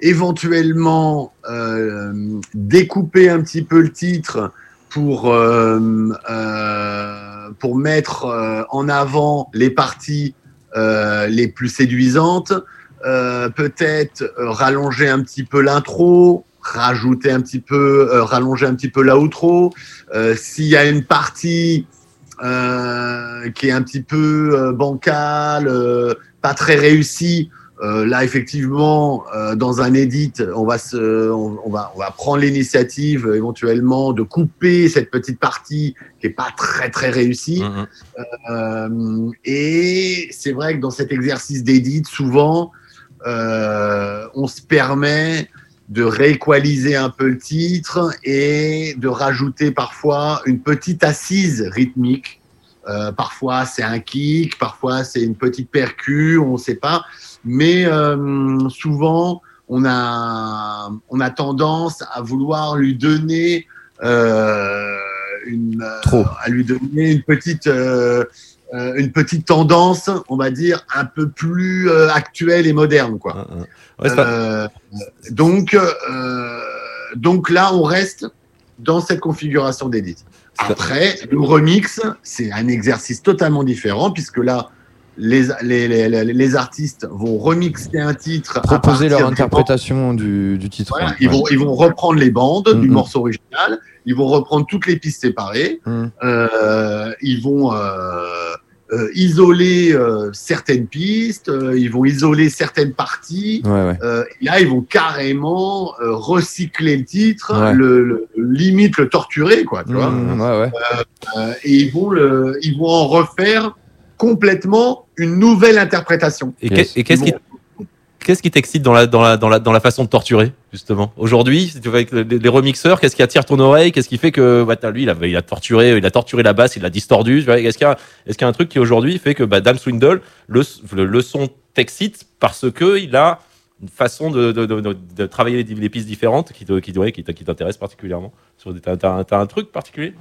éventuellement découper un petit peu le titre pour pour mettre en avant les parties les plus séduisantes, peut-être rallonger un petit peu l'intro, rajouter un petit peu, euh, rallonger un petit peu l'outro. Euh, S'il y a une partie euh, qui est un petit peu euh, bancale, pas très réussie, là effectivement, dans un edit, on va se, on, on va, on va prendre l'initiative éventuellement de couper cette petite partie qui est pas très très réussie. Mhm. Euh, et c'est vrai que dans cet exercice d'édit, souvent, on se permet de rééqualiser un peu le titre et de rajouter parfois une petite assise rythmique. Euh, parfois c'est un kick, parfois c'est une petite percu, on ne sait pas. Mais euh, souvent, on a, on a tendance à vouloir lui donner euh, une, euh, Trop. à lui donner une petite, euh, une petite tendance, on va dire, un peu plus euh, actuelle et moderne, quoi. Ouais, c'est pas- Euh, donc, donc là, on reste dans cette configuration d'edit. Après, le remix, c'est un exercice totalement différent, puisque là, les, les, les, les- artistes vont remixer un titre. Proposer leur interprétation du, du titre. voilà, ouais. ils, vont, ils vont reprendre les bandes du Mhm. morceau original, ils vont reprendre toutes les pistes séparées, Mhm. euh, ils vont euh, euh, isoler certaines pistes, ils vont isoler certaines parties. Ouais, ouais. Et là, ils vont carrément recycler le titre, le, le- limite le torturer, quoi. Tu vois. Euh, et ils vont, le, ils vont en refaire complètement une nouvelle interprétation. Et Yes. qu'est-ce qui, qu'est-ce qui t'excite dans la, dans, la, dans, la, dans la façon de torturer, justement? Aujourd'hui, avec les, les remixeurs, qu'est-ce qui attire ton oreille? Qu'est-ce qui fait que bah, lui, il a, il, a torturé, il a torturé la basse, il l'a distordu tu vois? Est-ce qu'il y, qu'il y a un truc qui aujourd'hui fait que bah, Dame Swindle, le, le, le son t'excite parce que il a une façon de, de, de, de- de travailler les, les pistes différentes qui, te- qui, ouais, qui, t- qui t'intéresse particulièrement? Sur des- T'as un, t'as un truc particulier?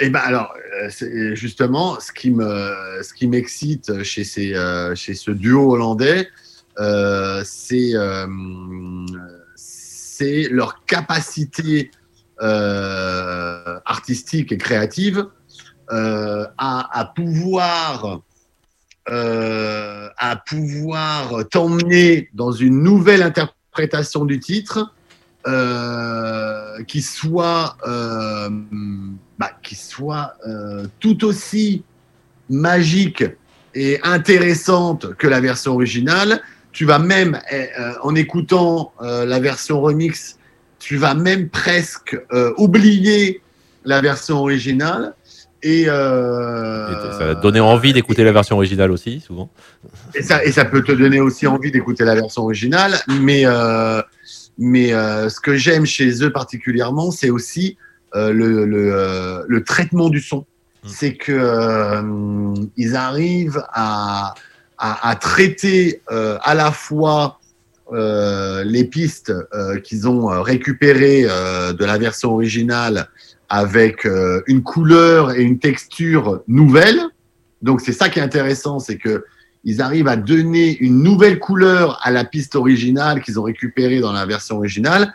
Et ben alors, euh, c'est justement ce qui me, ce qui m'excite chez ces, euh, chez ce duo hollandais, euh, c'est, euh, leur capacité euh, artistique et créative euh, à, pouvoir euh, à pouvoir t'emmener dans une nouvelle interprétation du titre euh, qui soit euh, bah, qui soit euh, tout aussi magique et intéressante que la version originale. Tu vas même, eh, euh, en écoutant euh, la version remix, tu vas même presque euh, oublier la version originale. Et, euh, Et ça va te donner envie d'écouter la version originale aussi, souvent. et ça, et ça peut te donner aussi envie d'écouter la version originale. Mais, euh, mais euh, ce que j'aime chez eux particulièrement, c'est aussi euh, le, le, euh, le traitement du son. Mm. C'est que ils arrivent à, à, à traiter à la fois les pistes qu'ils ont récupérées de la version originale avec une couleur et une texture nouvelle. Donc c'est ça qui est intéressant, c'est que ils arrivent à donner une nouvelle couleur à la piste originale qu'ils ont récupérée dans la version originale.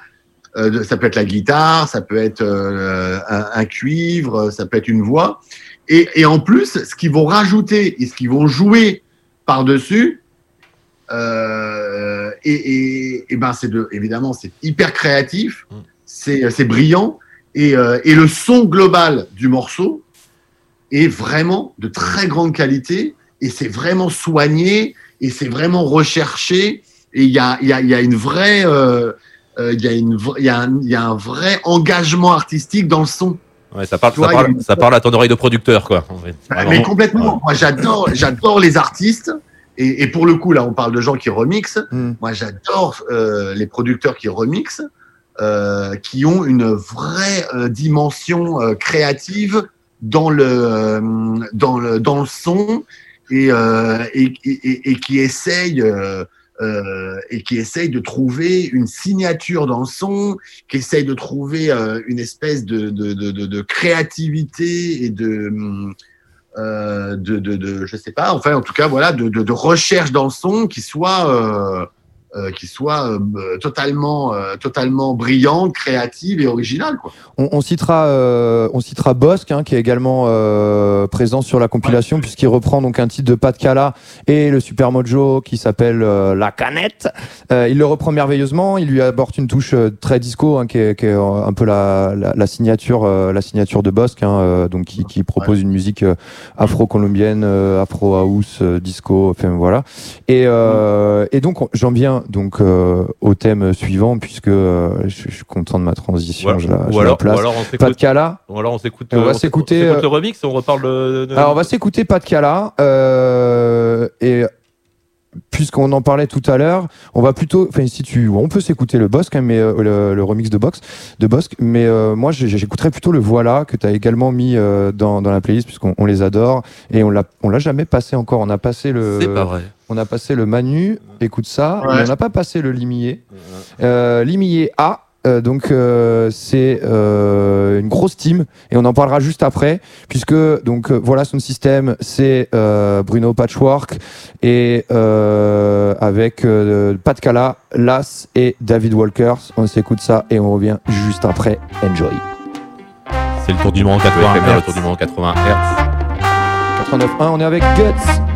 Euh, ça peut être la guitare, ça peut être euh, un, un cuivre, ça peut être une voix. Et, et en plus, ce qu'ils vont rajouter et ce qu'ils vont jouer par-dessus, euh, et, et, et ben c'est de, évidemment, c'est hyper créatif, Mm. c'est brillant, et, et le son global du morceau est vraiment de très grande qualité, et c'est vraiment soigné, et c'est vraiment recherché, et il y a, il y, a, il y a une vraie, euh, euh, il y a une, y a un, y a un vrai engagement artistique dans le son. Ouais, ça, parle, ça, parle, une- ça parle à ton oreille de producteur, quoi. en fait. Bah, Vraiment. mais complètement. Moi, j'adore, j'adore les artistes. Et, et pour le coup, là, on parle de gens qui remixent. Mm. Moi, j'adore euh, les producteurs qui remixent, euh, qui ont une vraie euh, dimension euh, créative dans le, euh, dans le, dans le son et, euh, et, et, et- et qui essayent. euh, euh, et qui essaye de trouver une signature dans le son, qui essaye de trouver euh, une espèce de, de, de, de, créativité et de, euh, de, je sais pas, enfin en tout cas voilà, de, recherche dans le son qui soit, euh, euh, qui soit euh, totalement, euh, totalement brillante, créative et originale quoi. On, on citera, euh, on citera Bosque, hein, qui est également euh, présent sur la compilation, puisqu'il reprend donc un titre de Pat Cala et le Super Mojo qui s'appelle euh, La Canette. Euh, il le reprend merveilleusement. Il lui apporte une touche euh, très disco, hein, qui, est, qui est, euh, un peu la, la, la signature, euh, la signature de Bosque, hein, euh, donc qui, qui propose une musique euh, afro-colombienne, euh, afro house, euh, disco, enfin voilà. Et, euh, et donc on- j'en viens donc euh, au thème suivant, puisque euh, je, je suis content de ma transition. Ou, je la, je ou la alors, place. ou alors on Pas de s'écoute. Cala. ou alors on s'écoute. On va euh, s'écouter, s'écoute euh, le remix on reparle de. de- Alors on va s'écouter Pas de Cala. Euh, et puisqu'on en parlait tout à l'heure, on va plutôt, enfin si tu, on peut s'écouter le Bosque, hein, mais euh, le, le remix de Box, de Bosque, mais euh, moi j'écouterais plutôt le Voilà que tu as également mis euh, dans, dans la playlist puisqu'on on les adore et on l'a, on l'a jamais passé encore. On a passé le, C'est pas vrai. On a passé le Manu, écoute ça, Ouais. mais on n'a pas passé le Limier. Euh, Limier A. euh, donc euh, c'est euh, une grosse team et on en parlera juste après puisque donc euh, voilà son système c'est euh, Bruno Patchwork et euh, avec euh, Pat Cala, Las et David Walkers on s'écoute ça et on revient juste après enjoy C'est le tour du monde 80 FM Hz. Le tour du monde 80 Hz. 89.1 on est avec Guts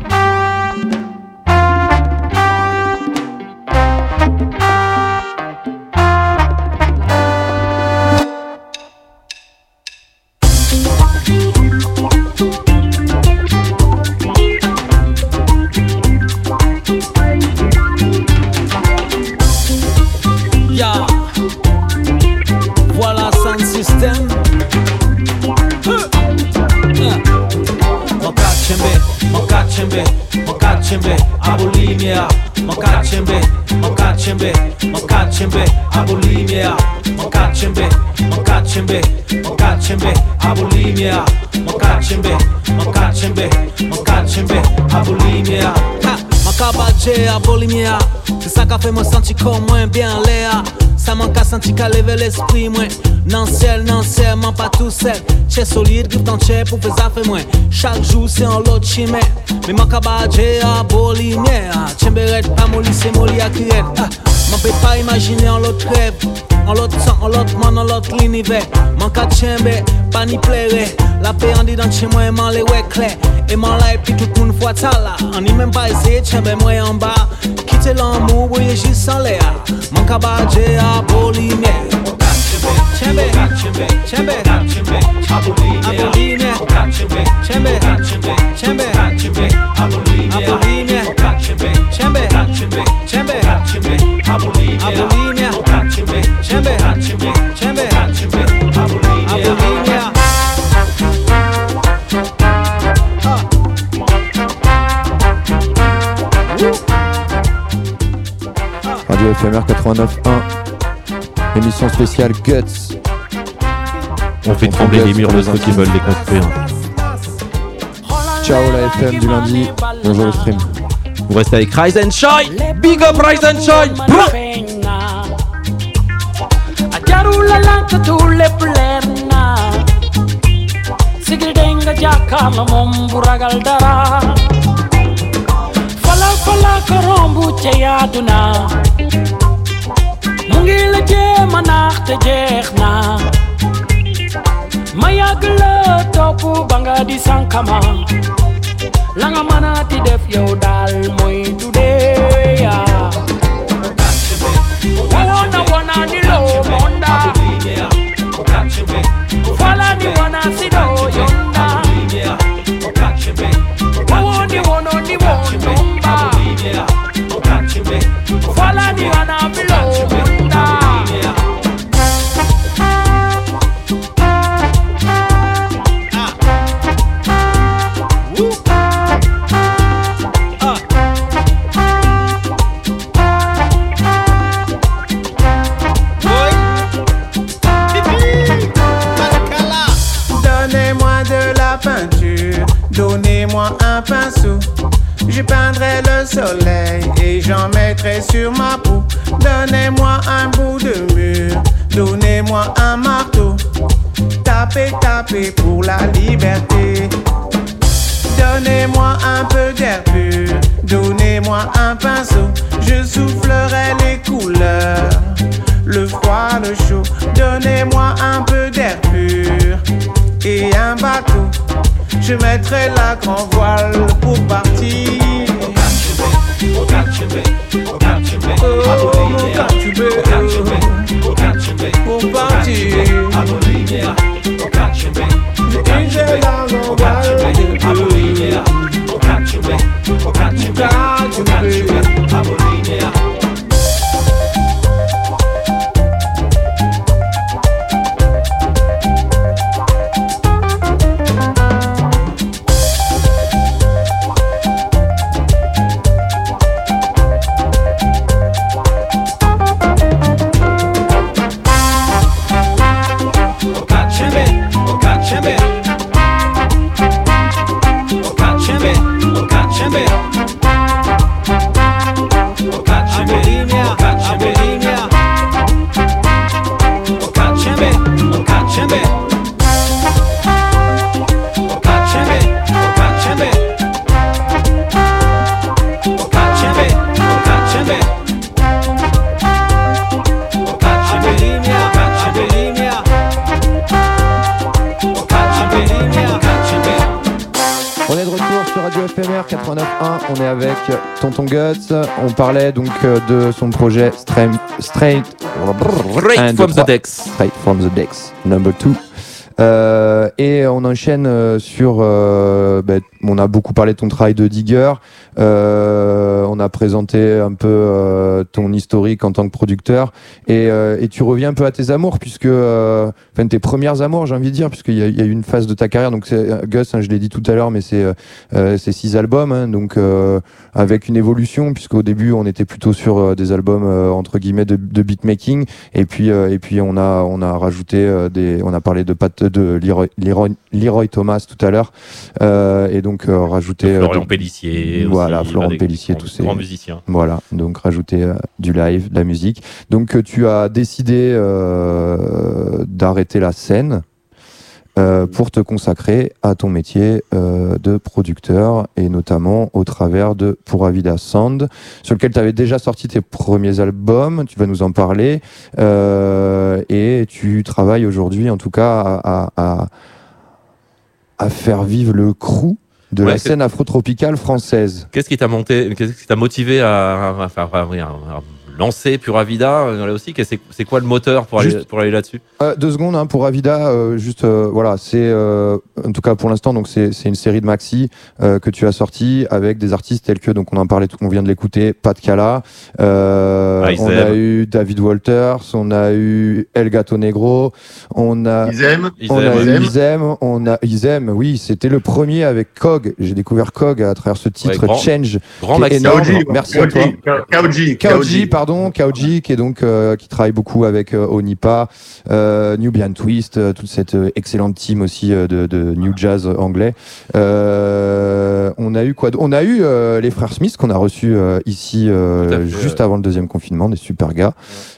moi moins bien Léa. Ça manque à sentir qu'à lever l'esprit moins. Non ciel, non ciel, man pas tout seul. Che solide, ton che pour faire ça fait moins. Chaque jour c'est un lot chimé Mais man kabaje a bolimier Chemberet pas molli c'est molli à criette M'en peut pas imaginer un l'autre rêve En l'autre sang, en l'autre man, en l'autre l'univers Man ka tchembe, pa ni plere La paix en dit dans chez moi, man les ouais clair Et man là, et puis tout le monde fois ça là. On n'y même pas essayé, tchembe moi en bas. Quitter l'amour, oui, juste sans l'air. Man ka badje à Bolivie Tchembe, tchembe, tchembe, Aboline, tchembe, tchembe, tchembe, Aboline, tchembe, tchembe, Aboline, Radio FMR 89.1. Émission spéciale Guts. On fait trembler les murs de ceux qui veulent les construire. Ciao la FM du lundi. Bonjour le stream. Vous restez avec Rise and Shine. Big up Rise and Shine. tule plena sigidenga jakama momburagal dara fala fala karombu che yaduna mungila che manakh te jehna mayagla topu banga di sankama. Langa mana ti def yow dal moy today ma peau. Donnez-moi un bout de mur, donnez-moi un marteau. Tapez, tapez pour la liberté. Donnez-moi un peu d'air pur, donnez-moi un pinceau. Je soufflerai les couleurs, le froid, le chaud. Donnez-moi un peu d'air pur et un bateau. Je mettrai la grand voile pour partir. J'ai Tonton Guts. On parlait donc euh, de son projet Straight, Straight, Straight from the decks. Straight from the Decks, number 2. Euh, et on enchaîne euh, sur. euh, ben, on a beaucoup parlé de ton travail de digger. Euh, on a présenté un peu euh, ton historique en tant que producteur. Et, euh, et tu reviens un peu à tes amours, puisque. Enfin, tes premières amours, j'ai envie de dire, puisqu'il y, a- eu une phase de ta carrière. Donc, Gus, hein, je l'ai dit tout à l'heure, mais c'est six albums. hein, donc, avec une évolution, puisqu'au début, on était plutôt sur des albums, entre guillemets, de, beatmaking. Et puis, et puis on, a, on a rajouté des. On a parlé de, Pat, de Leroy, Leroy, Leroy Thomas tout à l'heure. Euh, et donc, euh, rajouter. euh, Florian de- Pellissier. Voilà, aussi, Florent Pellissier, tous ces Grands musiciens. voilà, donc rajouter du live, de la musique. Donc tu as décidé d'arrêter la scène. Euh, pour te consacrer à ton métier euh, de producteur et notamment au travers de Pura Vida Sound, sur lequel tu avais déjà sorti tes premiers albums, tu vas nous en parler, euh, et tu travailles aujourd'hui en tout cas à, à- à faire vivre le crew de Ouais, la scène afro-tropicale française. Qu'est-ce qui t'a monté, qu'est-ce qui t'a motivé à, à- à- à lancer Pura Vida euh, là aussi Qu'est-ce- C'est c'est quoi le moteur pour aller, Juste- pour aller là-dessus? Euh, deux secondes hein, pour Avida, euh, juste euh, voilà, c'est euh, en tout cas pour l'instant donc c'est une série de maxi euh, que tu as sorti avec des artistes tels que donc on en parlait, tout- on vient de l'écouter, Pat Cala, euh, Ah, on a aiment. eu David Walters, on a eu El Gato Negro, on a Ils aiment. Ils on aiment, a ouais. eu Ils aiment. Isem, on a Isem, oui, c'était le premier avec Cog. J'ai découvert Cog à travers ce titre grand- Change. Grand maxi. énorme. Merci à toi. Kaoji, Kaoji, pardon, Kaoji, qui est donc euh, qui travaille beaucoup avec euh, Onipa, euh, Nubian Twist, euh, toute cette excellente team aussi de, de new jazz anglais. On a eu quoi On a eu les frères Smith qu'on a reçus ici juste avant le deuxième confinement, des super gars,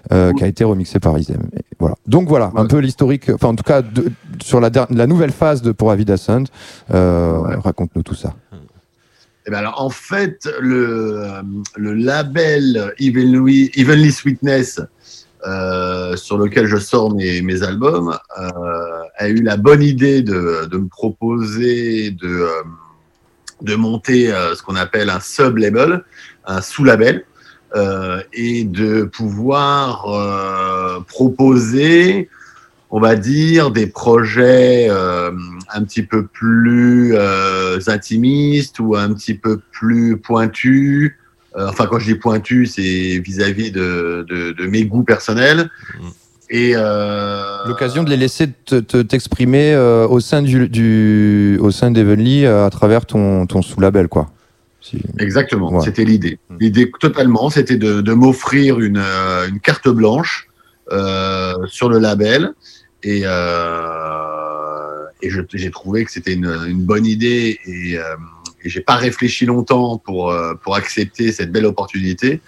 qui a été remixé par Isem. Voilà. Donc voilà, un peu l'historique. Enfin, en tout cas, de- sur la, nouvelle phase de pour. Euh, Ouais. Raconte-nous tout ça. Eh ben alors, en fait, le, label Evenly, Sweetness, euh, sur lequel je sors mes, albums, euh, a eu la bonne idée de, me proposer de, euh, de monter ce qu'on appelle un sub-label, un sous-label, et de pouvoir proposer, on va dire, des projets un petit peu plus intimistes ou un petit peu plus pointus. Euh, enfin, quand je dis pointu, c'est vis-à-vis de, de, de mes goûts personnels. Mhm. Et euh, L'occasion de les laisser te- te- t'exprimer euh, au sein du, du au sein d'Evenly euh, à travers ton, ton sous-label quoi. Si- Exactement, Ouais. c'était l'idée. Mm. L'idée totalement, c'était de, de m'offrir une, une carte blanche euh, sur le label. Et, euh, et j'ai trouvé que c'était une, bonne idée et, euh, et j'ai pas réfléchi longtemps pour, euh, pour accepter cette belle opportunité.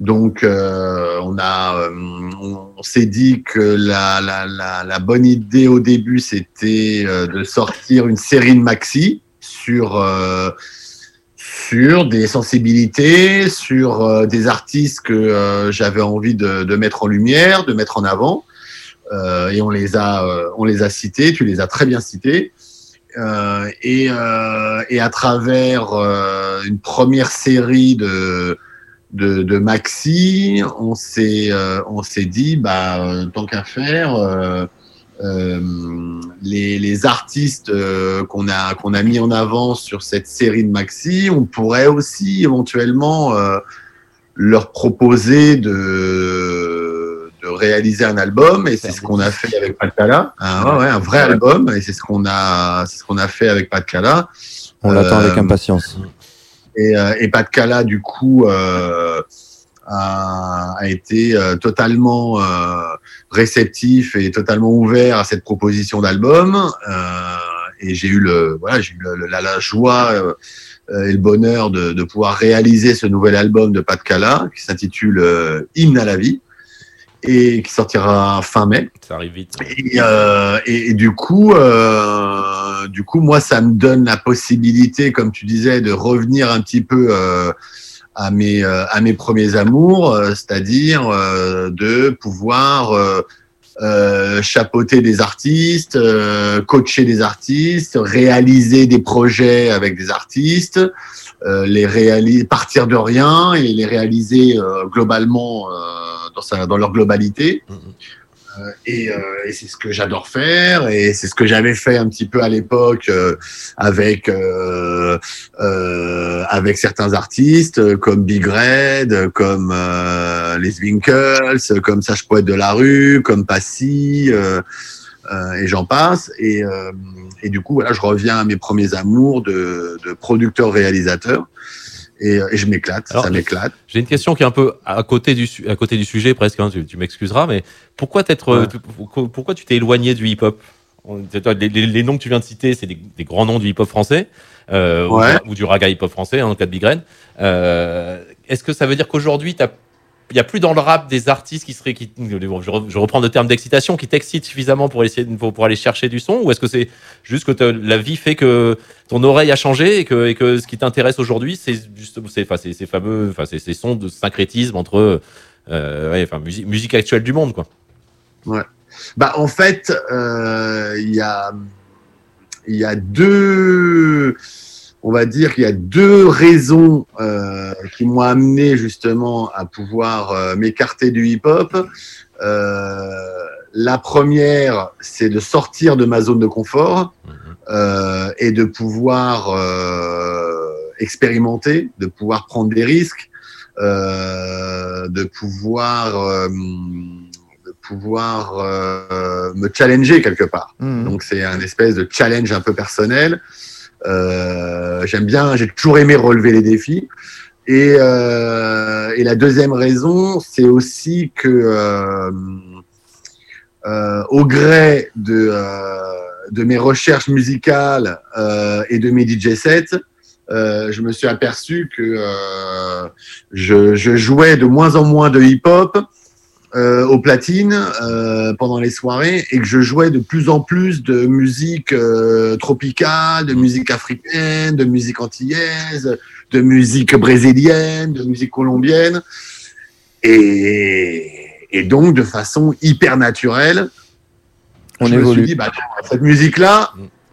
Donc, euh, on a, euh, on, s'est dit que la, la, bonne idée au début, c'était de sortir une série de maxi sur sur des sensibilités, sur des artistes que j'avais envie de mettre en lumière, de mettre en avant. Euh, et on les a, euh, on les a cités. Tu les as très bien cités. Euh, et, et à travers une première série de de, maxi, on s'est on s'est dit bah tant qu'à faire. les, les artistes qu'on a qu'on a mis en avant sur cette série de maxi, on pourrait aussi éventuellement leur proposer de de réaliser un album et c'est ce qu'on a fait avec Pat Cala, un, ouais, ouais, un vrai album et c'est ce qu'on a ce qu'on a fait avec Pat Cala. On l'attend avec Euh, impatience. et, euh, et Pat Cala, du coup, euh, a, a été euh, totalement euh, réceptif et totalement ouvert à cette proposition d'album. Euh, et j'ai eu le, voilà, j'ai eu le- la, la joie et le bonheur de, de pouvoir réaliser ce nouvel album de Pat Cala qui s'intitule Hymne à la vie et qui sortira fin mai. Ça arrive vite. Et, euh, et, et du coup, euh, du coup, moi, ça me donne la possibilité, comme tu disais, de revenir un petit peu euh, à mes à mes premiers amours, c'est-à-dire de pouvoir chapeauter des artistes, coacher des artistes, réaliser des projets avec des artistes, les réaliser, partir de rien et les réaliser globalement euh, dans, sa, dans leur globalité. Mhm. Euh, et, euh, et c'est ce que j'adore faire et c'est ce que j'avais fait un petit peu à l'époque euh, avec euh, euh, avec certains artistes euh, comme Big Red, comme euh, les Winkles, comme Sage Poète de la rue, comme Passy euh, euh, et j'en passe et, euh, et du coup voilà je reviens à mes premiers amours de, de producteur-réalisateur et, euh, et je m'éclate, ça m'éclate. J'ai une question qui est un peu à côté du, à côté du sujet presque, hein, tu, tu m'excuseras, mais pourquoi, t'être, Ouais. tu- pourquoi- tu t'es éloigné du hip-hop? Les, les- les noms que tu viens de citer, c'est des, des grands noms du hip-hop français, euh, ou Ouais. du- ou, du raga hip-hop français, hein, dans le cas de Big. Euh, Est-ce que ça veut dire qu'aujourd'hui, t'as il y a plus dans le rap des artistes qui seraient, qui, je, re- je reprends le terme d'excitation, qui t'excitent suffisamment pour essayer pour, aller chercher du son, ou est-ce que c'est juste que la vie fait que ton oreille a changé et que, et que ce qui t'intéresse aujourd'hui, c'est juste, c'est ces fameux, enfin, c'est ces sons de syncrétisme entre, euh, ouais, enfin, musique, musique actuelle du monde, quoi. Bah, en fait, euh, il y a, il y a deux, on va dire qu'il y a deux raisons euh, qui m'ont amené justement à pouvoir euh, m'écarter du hip-hop. Euh, la première, c'est de sortir de ma zone de confort euh, et de pouvoir euh, expérimenter, de pouvoir prendre des risques, euh, de pouvoir euh, de pouvoir euh, me challenger quelque part. Mhm. Donc c'est un espèce de challenge un peu personnel. Euh, J'aime bien, j'ai toujours aimé relever les défis. Et, euh, la deuxième raison, c'est aussi que euh, au gré de, mes recherches musicales et de mes DJ sets, je me suis aperçu que je jouais de moins en moins de hip-hop euh, au platine euh, pendant les soirées et que je jouais de plus en plus de musique euh, tropicale, de musique africaine, de musique antillaise, de musique brésilienne, de musique colombienne. Et, et donc, de façon hyper naturelle, On je me évolue. suis dit, bah, cette musique-là,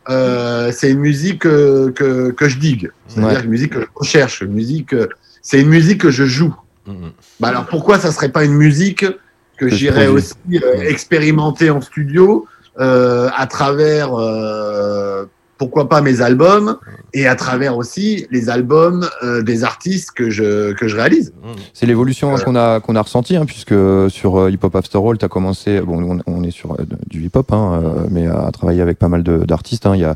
euh, c'est une musique que, que, que je digue. C'est-à-dire Ouais. une musique que je recherche, une musique, c'est une musique que je joue. Mhm. Bah alors pourquoi ça serait pas une musique que produis. aussi euh, expérimenter en studio euh, à travers euh, pourquoi pas mes albums et à travers aussi les albums euh, des artistes que je que je réalise. C'est l'évolution Euh. qu'on a qu'on a ressentie, hein, puisque sur euh, Hip Hop After All, tu as commencé. Bon, on, on est sur euh, du hip hop, hein, euh, mais à travailler avec pas mal de- d'artistes. hein. Il y a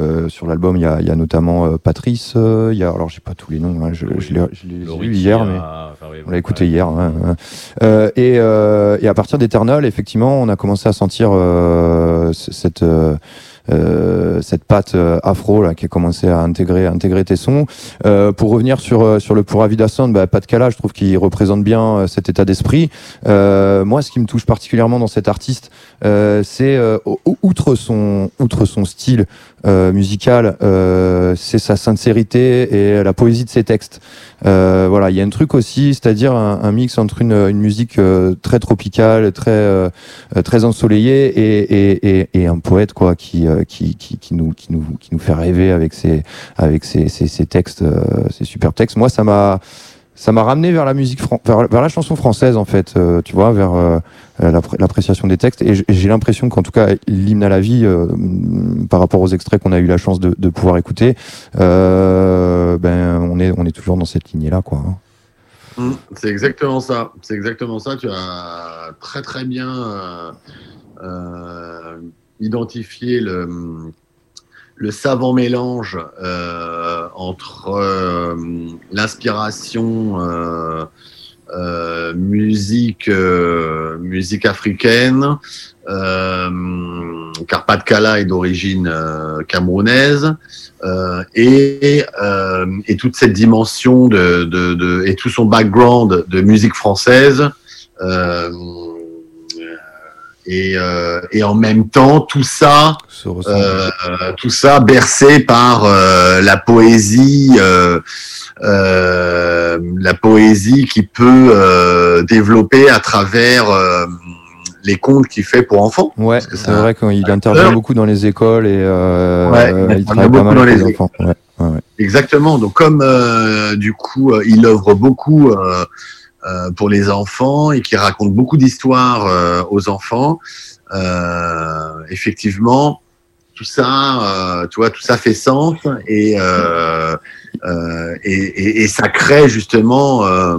euh, sur l'album, il y a, il y a notamment euh, Patrice. euh, Il y a alors j'ai pas tous les noms. hein, je, l'ai je l'ai lu hier, mais enfin, oui, on l'a écouté ouais. hier. hein, hein. Euh, et, euh, et à partir d'Eternal, effectivement, on a commencé à sentir euh, cette cette patte euh, afro là qui a commencé à intégrer intégrer tes sons. Euh, pour revenir sur euh, sur le Pura Vida Sound, bah, Pat Kala, je trouve qu'il représente bien euh, cet état d'esprit. Euh, moi, ce qui me touche particulièrement dans cet artiste, euh, c'est euh, ou- outre son outre son style euh, musical, euh, c'est sa sincérité et la poésie de ses textes. Euh, voilà, il y a un truc aussi, c'est-à-dire un, un mix entre une, une musique très tropicale, très très ensoleillée et, et, et, et un poète quoi qui, qui, qui, qui nous qui nous qui nous fait rêver avec ses avec ses, ses, ses textes, euh, ses super textes. Moi, ça m'a ça m'a ramené vers la musique vers, la chanson française en fait, euh, tu vois, vers euh, l'appré- l'appréciation des textes. Et j'ai l'impression qu'en tout cas, l'hymne à la vie, euh, mm, par rapport aux extraits qu'on a eu la chance de, pouvoir écouter, ben on est on est toujours dans cette lignée là quoi. hein. Mm, C'est exactement ça. C'est exactement ça. Tu as très très bien identifié le, le savant mélange euh, entre euh, l'inspiration euh, euh, musique musique africaine, euh, car Pat Kala est d'origine camerounaise. Et, et toute cette dimension de, de, et tout son background de musique française et, euh, et en même temps tout ça euh, tout ça bercé par euh, la poésie euh, euh, la poésie qui peut euh, développer à travers euh, les contes qu'il fait pour enfants Ouais, c'est vrai qu'il intervient beaucoup dans les écoles et euh, Ouais, il travaille pas beaucoup mal dans les les enfants. Ouais, ouais, ouais. Exactement. Donc comme euh, du coup il œuvre beaucoup pour les enfants et qui raconte beaucoup d'histoires euh, aux enfants, euh, effectivement tout ça, euh, tu vois, tout ça fait sens et euh, euh, et, et, et ça crée justement euh,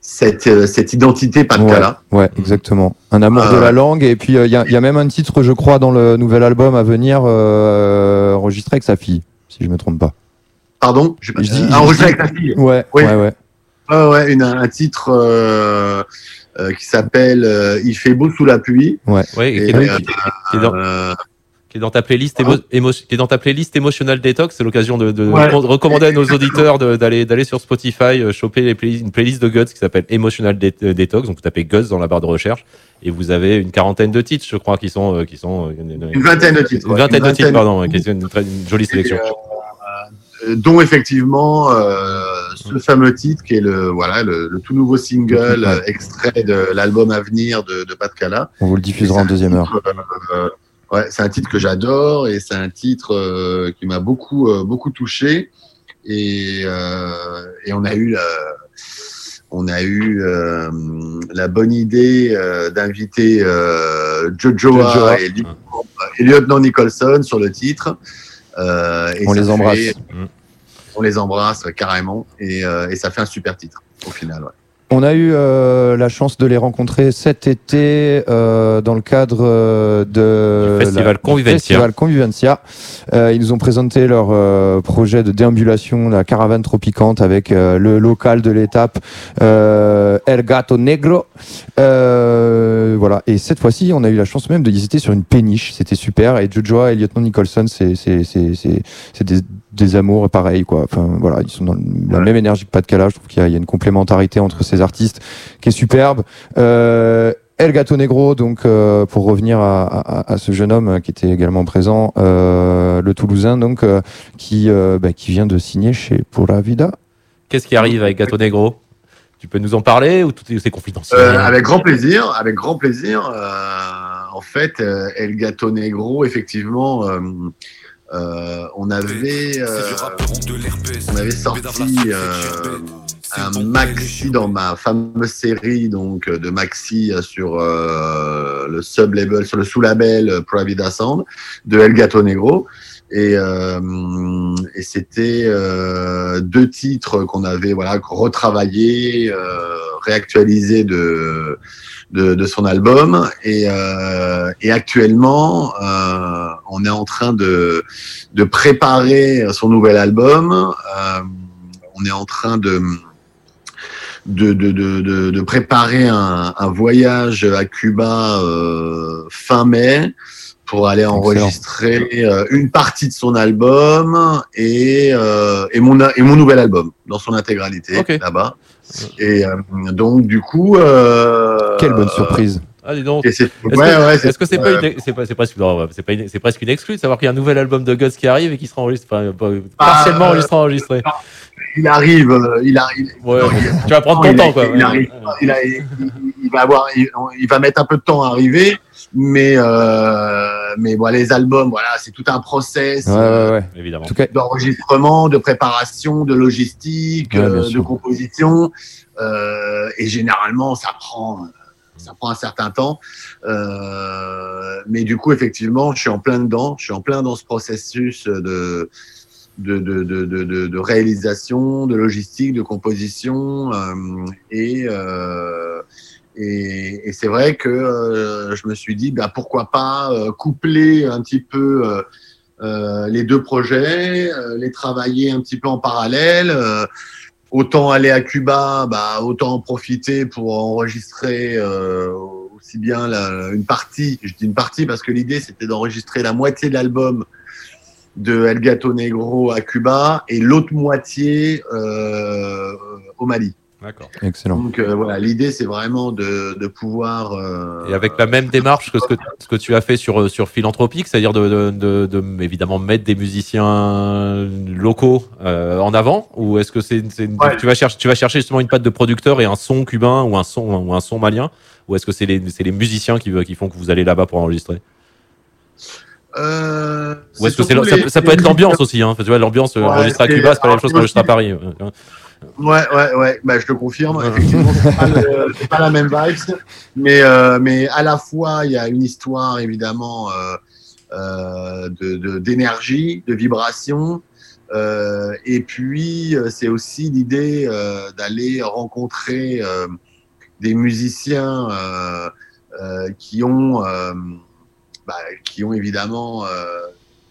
cette euh, cette identité de Ouais. Ouais, exactement. Un amour Ah de la langue. Et puis, il y, a, y a même un titre, je crois, dans le nouvel album à venir, euh, enregistré avec sa fille, si je me trompe pas. Pardon, je, Je dis- euh, je enregistré avec ta fille. Ouais, Oui. ouais, ouais. Ouais, ouais, une, un titre euh, euh, qui s'appelle euh, Il fait beau sous la pluie. Ouais, et qui est, dans- qui- qui est dans, qui qui est dans ta playlist, émo- émo- qui est dans ta playlist Emotional Detox. C'est l'occasion de, de Ouais. recom- recommander à nos auditeurs d'aller d'aller sur Spotify, choper les playlists- une playlist de Guts qui s'appelle Emotional Det- Detox. Donc vous tapez Guts dans la barre de recherche et vous avez une quarantaine de titres, je crois, qui sont qui sont une, Une vingtaine de titres. une vingtaine de titres, pardon, ouais, qui est une, très- une jolie sélection. Euh, dont effectivement euh, ce fameux titre qui est le voilà le, le tout nouveau single Ouais. extrait de l'album à venir de, de Pat Cala. On vous le diffusera en deuxième heure. Euh, ouais, c'est un titre que j'adore et c'est un titre euh, qui m'a beaucoup euh, beaucoup touché et, et on a eu la, on a eu euh, la bonne idée euh, d'inviter euh, Jojoa. et, et Lieutenant Nicholson sur le titre. Et On les embrasse. fait- on les embrasse ouais, carrément et, euh, et ça fait un super titre au final. Ouais. On a eu euh, la chance de les rencontrer cet été euh, dans le cadre euh, de Du festival la- Convivencia. festival Convivencia. Euh, ils nous ont présenté leur euh, projet de déambulation, la caravane tropicante avec euh, le local de l'étape euh, El Gato Negro. Euh, voilà. Et cette fois-ci, on a eu la chance même de étaient sur une péniche. C'était super. Et Jojoa et Lieutenant Nicholson, c'est c'est c'est c'est c'est des des amours pareils quoi. Enfin voilà, ils sont dans la même énergie que Pat Cala. Je trouve qu'il y, a- il y a une complémentarité entre ces artistes qui est superbe. Euh, El Gato Negro, donc euh, pour revenir à, à- à ce jeune homme euh, qui était également présent, euh, le Toulousain, donc euh, qui euh, bah, qui vient de signer chez Pura Vida. Qu'est-ce qui arrive avec Gato Negro? Tu peux nous en parler ou tout est c'est confidentiel? Euh, avec grand plaisir, avec grand plaisir. Euh, en fait, euh, El Gato Negro, effectivement, euh, euh, on avait, euh, on avait sorti euh, un maxi dans ma fameuse série donc de maxi euh, sur euh, le sub-label, sur le sous-label euh, Pravida Sound de El Gato Negro. Et, euh, et c'était euh, deux titres qu'on avait voilà retravaillés, euh, réactualisés de, de de son album. Et, euh, et actuellement, euh, on est en train de de préparer son nouvel album. On est en train de de, de, de, de, de préparer un, un voyage à Cuba euh, fin mai pour aller enregistrer euh, une partie de son album et, euh, et, mon, et mon nouvel album dans son intégralité là-bas. Et euh, donc, du coup. Euh, Quelle bonne surprise. Ah, dis donc. Est-ce que c'est pas euh, une, c'est pas, c'est presque, une- c'est presque une exclue de savoir qu'il y a un nouvel album de Guts qui arrive et qui sera enregistré, enfin, partiellement euh, enregistré, il arrive, euh, il arrive. Ouais, non, tu vas prendre ton temps, quoi. Il, arrive, il, va avoir, il va mettre un peu de temps à arriver, mais euh, mais voilà, les albums, voilà, c'est tout un process Ouais, euh, ouais, ouais. Évidemment. D'enregistrement, de préparation, de logistique, euh, de composition, euh, et généralement ça prend ça prend un certain temps, euh, mais du coup effectivement, je suis en plein dedans, je suis en plein dans ce processus de de, de, de, de, de- de réalisation, de logistique, de composition. euh, et euh, et, c'est vrai que euh, je me suis dit, bah, pourquoi pas euh, coupler un petit peu euh, les deux projets, les travailler un petit peu en parallèle. autant aller à Cuba, bah, autant en profiter pour enregistrer aussi bien une partie. Je dis une partie parce que l'idée c'était d'enregistrer la moitié de l'album de El Gato Negro à Cuba et l'autre moitié au Mali. D'accord. excellent. Donc euh, voilà, l'idée c'est vraiment de, de pouvoir. euh, Et avec la même démarche que ce que, ce que tu as fait sur, sur Philanthropique, c'est-à-dire de, de, de, de, évidemment mettre des musiciens locaux euh, en avant, ou est-ce que c'est, c'est une- Ouais. tu vas chercher, tu vas chercher justement une patte de producteur et un son cubain ou un son ou un son malien, ou est-ce que c'est les, c'est les musiciens qui, qui font que vous allez là-bas pour enregistrer? Euh, Ou est-ce que c'est, surtout ça, peut être l'ambiance aussi, hein Tu vois, l'ambiance euh, Ouais, enregistrée à Cuba, c'est pas la même chose alors, qu'enregistrer à Paris. Ouais, ouais, ouais. Bah, je te confirme. Effectivement, c'est pas, le- c'est pas la même vibe, mais euh, mais à la fois il y a une histoire évidemment euh, euh, de de- d'énergie, de, vibration, et puis c'est aussi l'idée d'aller rencontrer des musiciens qui ont bah, qui ont évidemment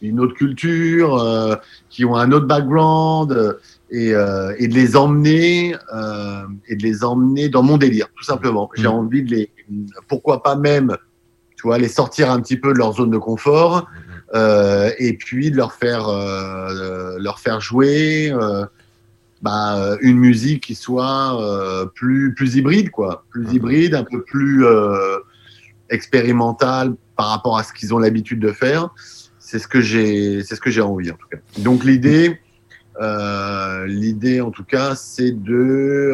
une autre culture, qui ont un autre background. Et, euh, et de les emmener euh, et de les emmener dans mon délire tout simplement j'ai Mhm. envie de les pourquoi pas même tu vois les sortir un petit peu de leur zone de confort euh, et puis de leur faire, euh, leur faire jouer euh, bah, une musique qui soit euh, plus, plus hybride, quoi. Plus hybride, un peu plus euh, expérimentale par rapport à ce qu'ils ont l'habitude de faire. C'est ce que j'ai, c'est ce que j'ai envie en tout cas. Donc l'idée, l'idée en tout cas, c'est de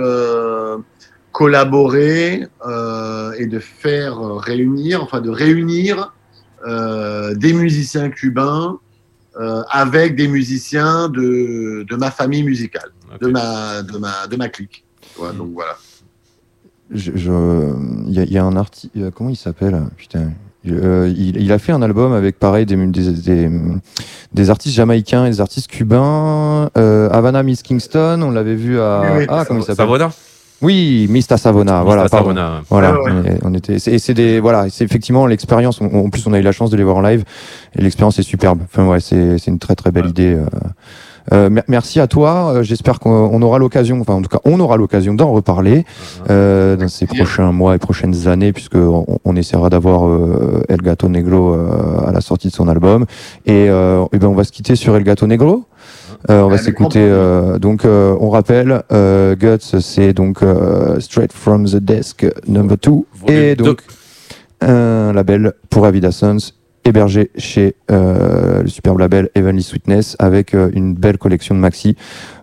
euh, collaborer euh, et de faire réunir, enfin de réunir euh, des musiciens cubains euh, avec des musiciens de, de ma famille musicale, de ma de ma de ma clique. Ouais, donc voilà. Je- je- Il y, a- il y a un artiste. Comment il s'appelle Putain. Euh, il, il a fait un album avec pareil des, des, des, des artistes jamaïcains et des artistes cubains. Euh, Havana Miss Kingston, on l'avait vu à. Oui, oui, ah, comment il s'appelle Savona Oui, Mista Savona. voilà, Mista pardon. Savona. Voilà, ouais. on était. c'est- Et c'est des voilà, c'est effectivement l'expérience. on- En plus, on a eu la chance de les voir en live et l'expérience est superbe. Enfin ouais, c'est c'est une très très belle idée. euh. Euh, mer- merci à toi. Euh, J'espère qu'on on aura l'occasion, enfin en tout cas, on aura l'occasion d'en reparler euh, dans ces prochains mois et prochaines années, puisque on, on essaiera d'avoir euh, El Gato Negro euh, à la sortie de son album. Et, euh, eh ben on va se quitter sur El Gato Negro. Euh, on va s'écouter. euh, donc, euh, on rappelle, euh, Guts, c'est donc euh, Straight from the Desk Number 2 et donc un label pour Avida Sons hébergé chez euh, le superbe label Heavenly Sweetness avec euh, une belle collection de maxi.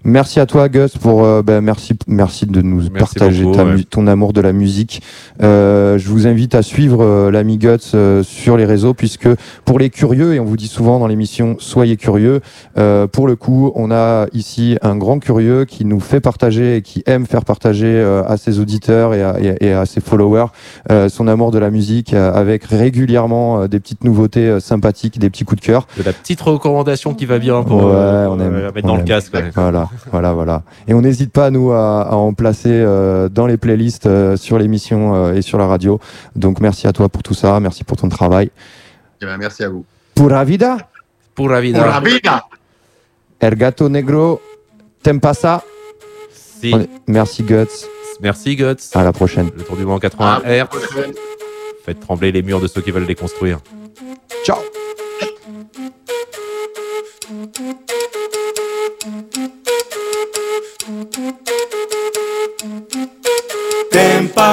Merci à toi Gus pour euh, ben, merci merci de nous partager beaucoup, ta ouais. ton amour de la musique. Euh, je vous invite à suivre euh, l'ami Guts euh, sur les réseaux puisque pour les curieux et on vous dit souvent dans l'émission soyez curieux. euh, pour le coup, on a ici un grand curieux qui nous fait partager et qui aime faire partager à ses auditeurs et à, et à- et à ses followers euh, son amour de la musique avec régulièrement des petites nouveautés sympathiques, des petits coups de cœur. De la petite recommandation qui va bien pour Ouais, on aime, mettre on dans le casque. ouais. Voilà, voilà, voilà. Et on n'hésite pas, nous, à, à en placer euh, dans les playlists euh, sur l'émission euh, et sur la radio. Donc, merci à toi pour tout ça. Merci pour ton travail. Eh ben, merci à vous. Pura vida, Pour la vida. Pura vida. El Gato Negro, Tempasa. Si. Merci, Guts. Merci Guts. À la prochaine. Le tour du monde 80 À la Hz. Faites trembler les murs de ceux qui veulent les construire. Ciao.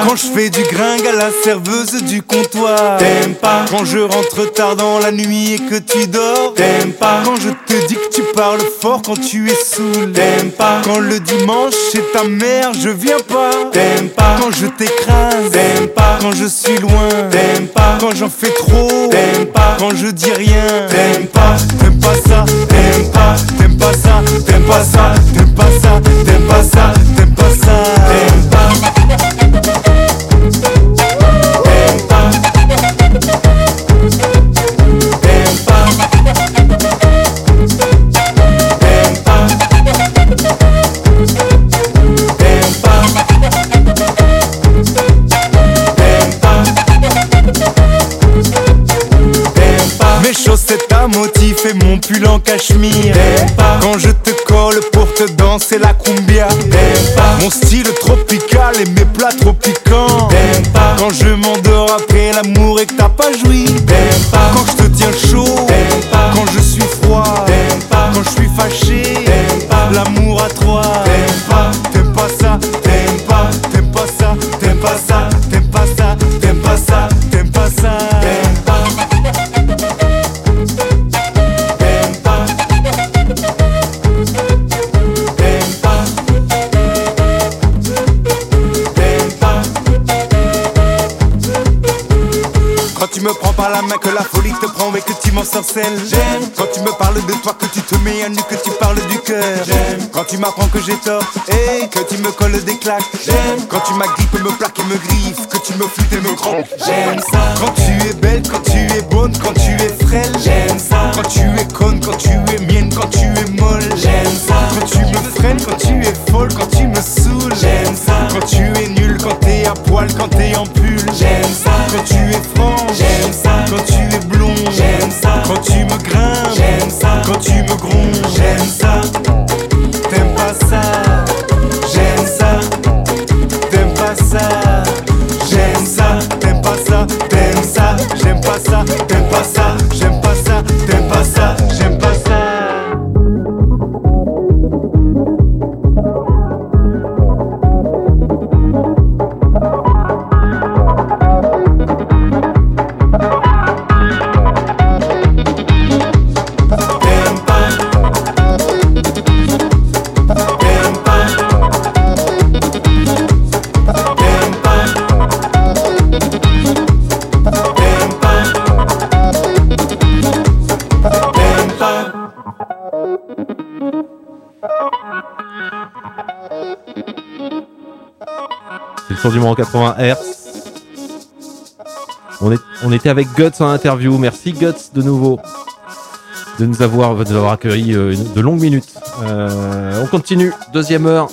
Quand je fais du gringue à la serveuse du comptoir T'aimes pas quand je rentre tard dans la nuit et que tu dors T'aimes pas quand je te dis que tu parles fort quand tu es saoul T'aimes pas quand le dimanche chez ta mère je viens pas T'aimes pas quand je t'écrase T'aimes pas quand je suis loin T'aimes pas quand j'en fais trop T'aimes pas quand je dis rien T'aimes pas, t'aimes pas ça T'aimes pas, t'aimes pas ça T'aimes pas ça, t'aimes pas ça T'aimes pas ça, t'aimes pas ça T'aimes pas chaussettes à motif et mon pull en cachemire. Quand je te colle pour te danser la cumbia. Mon style tropical et mes plats trop piquants Quand je m'endors après l'amour et que t'as pas joui. Quand je te tiens chaud la main, que la folie te prend et que tu m'en sorcelles. J'aime quand tu me parles de toi, que tu te mets à nu, que tu parles du cœur. J'aime quand tu m'apprends que j'ai tort et que tu me colles des claques. J'aime quand tu m'agrippes, me plaques et me griffes, que tu me flûtes et me croques. J'aime ça quand tu es belle, quand tu es bonne, quand tu es frêle. J'aime ça quand tu es conne, quand tu es mienne, quand tu es molle. J'aime ça quand tu me freines, quand tu es folle, quand tu me saoules. J'aime ça quand tu es nul, quand t'es à poil, quand t'es en pull. J'aime ça quand tu es franc. J'aime ça quand tu es blond. J'aime ça quand tu me grimpes. J'aime ça quand tu me grondes. J'aime ça. En 80 Hz. On, est, on était avec Guts en interview. Merci Guts de nouveau de nous avoir, de nous avoir accueillis euh, de longues minutes. Euh, on continue. Deuxième heure.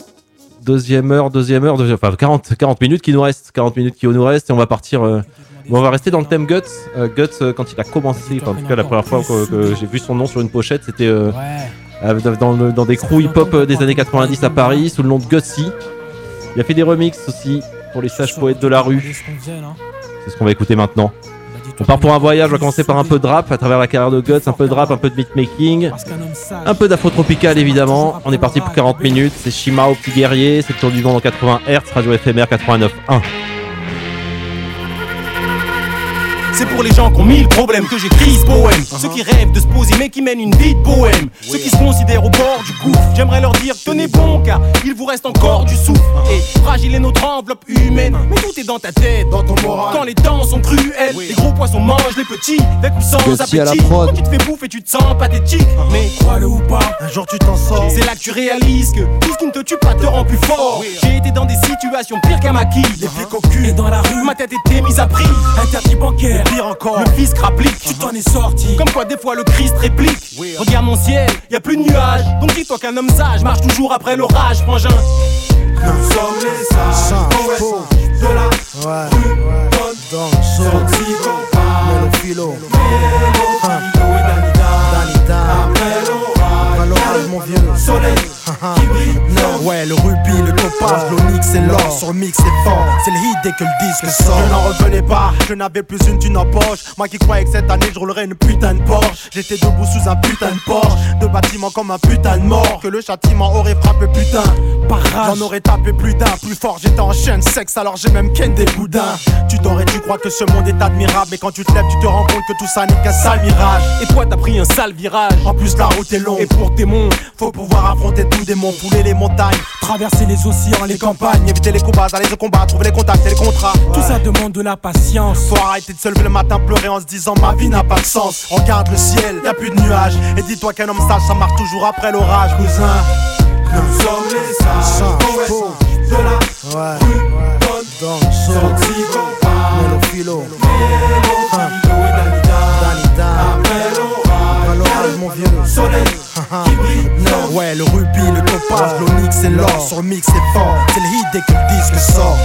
Deuxième heure, deuxième heure, deuxième, enfin 40, 40 minutes qui nous restent, 40 minutes qui nous restent et on va partir. euh, bon, on va rester dans le thème Guts. Euh, Guts, quand il a commencé, enfin, en tout cas la première fois que, que j'ai vu son nom sur une pochette, c'était euh, dans, des crews hip-hop des années 90 à Paris sous le nom de Gutsy. Il a fait des remixes aussi pour les sages poètes de la rue. C'est ce qu'on va écouter maintenant. On part pour un voyage, on va commencer par un peu de rap à travers la carrière de Guts, un peu de rap, un peu de beatmaking, un peu d'afro-tropical évidemment. On est parti pour 40 minutes, c'est Shima au petit guerrier, c'est le tour du monde en 80 Hz, radio éphémère 89.1. C'est pour les gens qui ont mille problèmes que j'écris ce poème. Ceux qui rêvent de se poser mais qui mènent une vie de bohème. Ceux qui se considèrent au bord du gouffre. J'aimerais leur dire tenez bon car il vous reste encore du souffle. Et fragile est notre enveloppe humaine. Mais tout est dans ta tête, dans ton moral. Quand les temps sont cruels, les gros poissons mangent les petits. Avec ou sans Gauthier à la appétit. Quand tu te fais bouffer, tu te sens pathétique. Mais crois-le ou pas, un jour tu t'en sors. C'est là que tu réalises que tout ce qui ne te tue pas te rend plus fort. J'ai été dans des situations pires qu'un maquis. Les flics au cul. Et dans la rue, ma tête était mise à prix. Interdit bancaire. Pire encore, le fisc rapplique. Tu t'en es sorti. Comme quoi, des fois, le Christ réplique. Regarde mon ciel, y a plus de nuages. Donc dis-toi qu'un homme sage marche toujours après l'orage, frangin. Nous sommes les sages, poètes de la rue. Dans le philo. Après l'orage, mon vieux soleil brille. Ouais, le rubis, le topaz, l'onyx et l'or sur le mix est fort. C'est le hit dès que le disque sort. Je n'en revenais pas, je n'avais plus une thune en poche. Moi qui croyais que cette année je roulerais une putain de Porsche. J'étais debout sous un putain de Porsche, de bâtiment comme un putain de mort. Que le châtiment aurait frappé putain. J'en aurais tapé plus d'un. Plus fort, j'étais en chaîne sexe, alors j'ai même ken des boudins. Tu et tu crois que ce monde est admirable. Mais quand tu te lèves, tu te rends compte que tout ça n'est qu'un sale mirage. Et toi, t'as pris un sale virage. En plus, la route est longue. Et pour tes monts, faut pouvoir affronter tous des monts, fouler les montagnes, traverser les océans, les campagnes, éviter les combats, aller au combat, trouver les contacts et les contrats. Tout ça demande de la patience. Faut arrêter de se lever le matin, pleurer en se disant ma vie n'a pas de sens. Regarde le ciel, y a plus de nuages. Et dis-toi qu'un homme sage, ça marche toujours après l'orage, cousin. Nous sommes les sages, poètes de la rue. Dans le philo. Après l'orage, mon vieux soleil qui brille. Ouais, le rubis, le topaz, l'onyx et l'or sur le mix est fort. C'est le hit dès que le disque sort.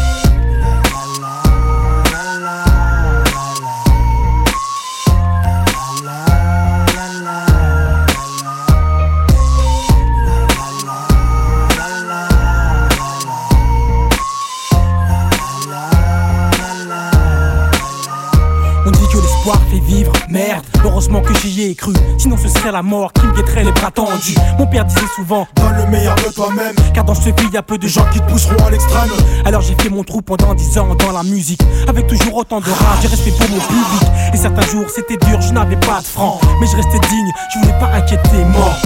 On dit que l'espoir fait vivre, merde, heureusement que j'y ai cru. Sinon ce serait la mort qui me guetterait les bras tendus. Mon père disait souvent, Donne le meilleur de toi-même. car dans ce pays y a peu de gens qui te pousseront à l'extrême. Alors j'ai fait mon trou pendant 10 ans dans la musique, avec toujours autant de rage et respect pour mon public. Et certains jours c'était dur, je n'avais pas de francs, mais je restais digne, je voulais pas inquiéter mort.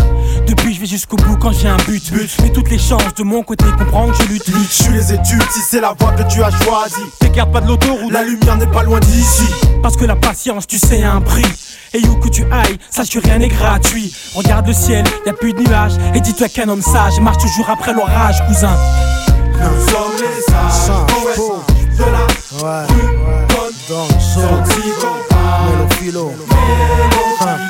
Depuis je vais jusqu'au bout quand j'ai un but, mais toutes les chances de mon côté comprendre que je lutte, lutte. Je suis les études, si c'est la voie que tu as choisie. T'écartes pas de l'autoroute, la lumière n'est pas loin d'ici. Parce que la patience, tu sais, a un prix. Et où que tu ailles, sache que rien n'est gratuit. Regarde le ciel, y a plus de nuages. Et dis-toi qu'un homme sage marche toujours après l'orage, cousin. Nous sommes les sages, poètes de la rue. Dans le philo. Après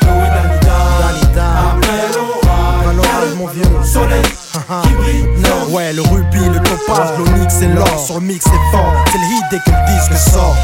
l'orage, mon vieux soleil qui brille. Ouais, le rubis, le topaz, l'onyx et l'or sur le mix est fort. C'est le hit dès que le disque sort.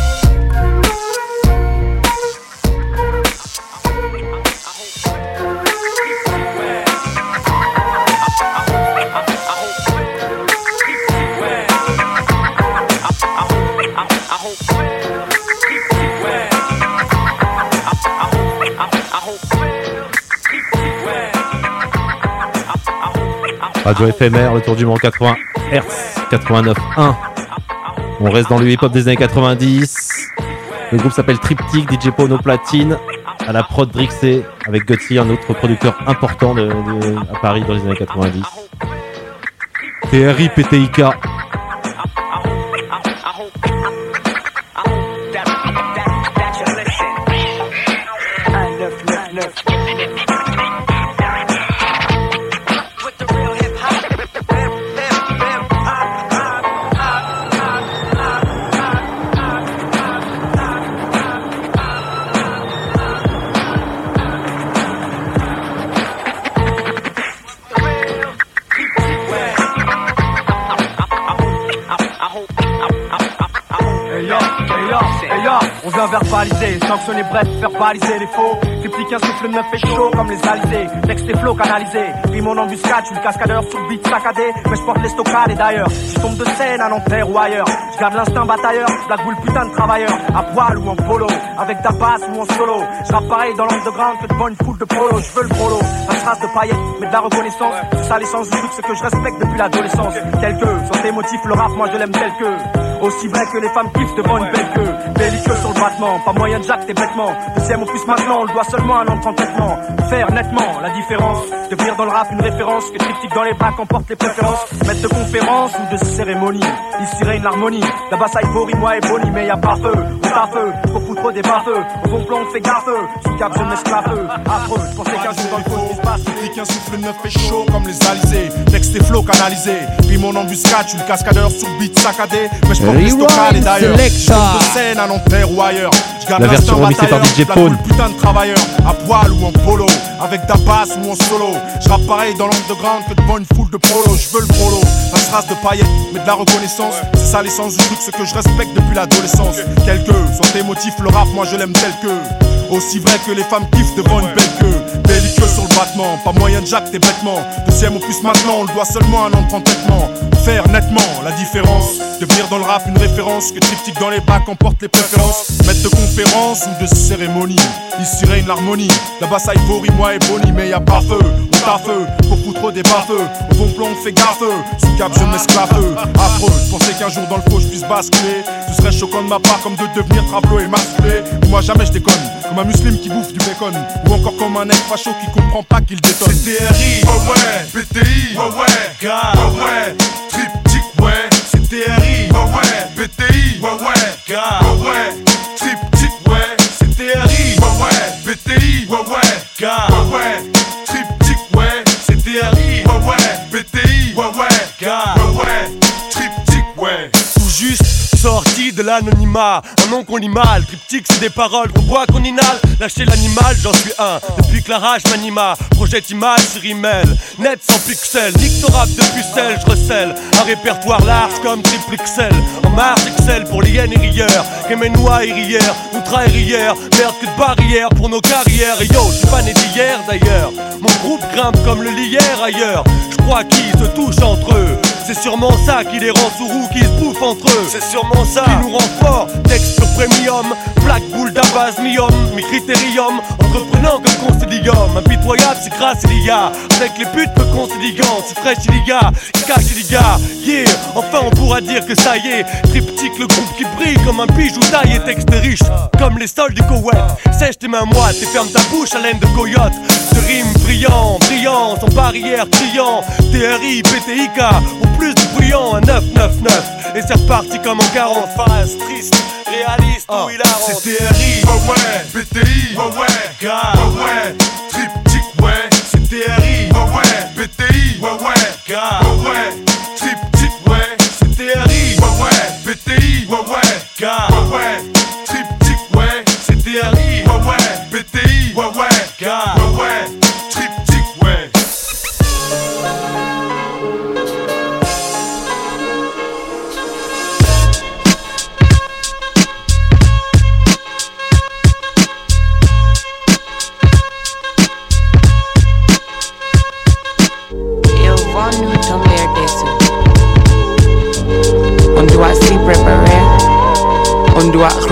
Radio éphémère, le tour du monde 80 Hz, 89.1. On reste dans le hip-hop des années 90. Le groupe s'appelle Triptych, DJ Pono Platine, à la prod Drixé, avec Gutsy, un autre producteur important à Paris dans les années 90. TRI, PTIK. bien verbalisé, sanctionner, bref, faire baliser les faux. Triptyque, un souffle neuf et chaud comme les alizés. Texte et flow canalisé, pris mon embuscade, je suis le cascadeur sur le beat saccadé. Mais je porte les stockades et d'ailleurs, je tombe de scène à Nanterre ou ailleurs. Je garde l'instinct batailleur, la boule putain de travailleur. À poil ou en polo, avec ta basse ou en solo. Je pareil dans l'underground que devant une foule de polo. Je veux le prolo, un trace de paillettes, mais de la reconnaissance. C'est ça l'essence du truc, ce que je respecte depuis l'adolescence. Tel que, sur tes motifs, le rap, moi je l'aime tel que. Aussi vrai que les femmes kiffent devant une belle queue. Belliqueux sur le battement, pas moyen de jacter bêtement. Deuxième opus maintenant, on le doit seulement à entre traitement. Faire nettement la différence. Devenir dans le rap une référence. Que triptyque dans les bacs emporte les préférences. Maître de conférence ou de cérémonie. Ici règne l'harmonie. Là-bas ça moi et Bonnie, mais y a pas feu. On feu, foutre des bas-feux. Au bon plan, on fait gaffe. Sous cap, je m'esclave. Affreux, je pensais qu'un jour dans le il se passe. Pique un souffle neuf et chaud comme les alizés. Texte et flow canalisé. Puis mon embuscade, je suis le cascadeur sur beat saccadé. Mais je porte les stockades et d'ailleurs. Je scène à Nanterre ou ailleurs. Je garde La version remixée par DJ boule putain de travailleur. À poil ou en polo. Avec ta basse ou en solo. Je rappe pareil dans l'underground que devant une foule de polo. Je veux le prolo. La trace de paillettes, mais de la reconnaissance. C'est ça l'essence du truc, ce que je respecte depuis l'adolescence. Tel que, sur tes motifs, moi je l'aime tel que. Aussi vrai que les femmes kiffent devant une belle queue. Belliqueux sur le battement, pas moyen de jacter bêtement. Deuxième opus maintenant, on le doit seulement à un an de traitement. Faire nettement la différence. Devenir dans le rap une référence. Que triptyque dans les bacs emporte les préférences. Maître de conférence ou de cérémonie. Ici règne l'harmonie. Là-bas ça y moi et Bonnie, mais y a pas feu. On t'a feu, faut foutre des bas-feux. Au bon plan, on fait gaffe. Sous cap, je m'esclave. Affreux, je pensais qu'un jour dans le faux je puisse basculer. Ce serait choquant de ma part comme de devenir travelot et masculé. Moi jamais je déconne. Un musulman qui bouffe du bacon. Ou encore comme un mec facho qui comprend pas qu'il détonne. CTRI, ouais. Ouais, BTI, ouais. ouais, gars, ouais. ouais, triptyque, ouais, CTRI, ouais. Ouais, BTI, ouais. ouais, gars, ouais. ouais, triptyque, ouais, CTRI, ouais. Ouais, BTI, ouais ouais, gars, ouais ouais, triptyque, ouais, CTRI, de l'anonymat, un nom qu'on lit mal, triptyque c'est des paroles qu'on boit, qu'on inhale, lâcher l'animal, j'en suis un, depuis que la rage m'anima, projette image sur email, net sans pixels, nique ton rap de pucelle, je recèle, un répertoire large comme triple XL, en marge Excel pour les hyènes et rieurs, Kémenois et rieurs, Outra et rieurs, merde que de pour nos carrières, et yo, je suis pas né d'hier d'ailleurs, mon groupe grimpe comme le lierre ailleurs, je crois qu'ils se touchent entre eux, c'est sûrement ça qui les rend sourds, qui se bouffent entre eux. C'est sûrement ça qui nous rend forts. Texte sur premium, plaque boule d'abase, mium, mi critérium. Entreprenant comme concilium, impitoyable, c'est grâce à l'IA. Avec les putes peu conciliant, c'est fraîche et les gars, cache les gars. Yeah, enfin on pourra dire que ça y est. Triptyque, le groupe qui brille comme un bijou taillé, texte riche, comme les sols du Koweït. Sèche tes mains moites et ferme ta bouche à laine de coyote. De rimes brillants, brillants, sans barrière, criant. TRI, PTIK, au plus de brillant, un 999. Et c'est reparti comme en 40 phases, triste, réaliste ou hilarant. CTRI, ouais ouais, BTI, ouais ouais, gars, ouais ouais, triptyque, ouais, CTRI, ouais ouais, BTI, ouais ouais, gars, ouais ouais, triptyque, ouais, CTRI, ouais ouais, BTI, ouais ouais, gars,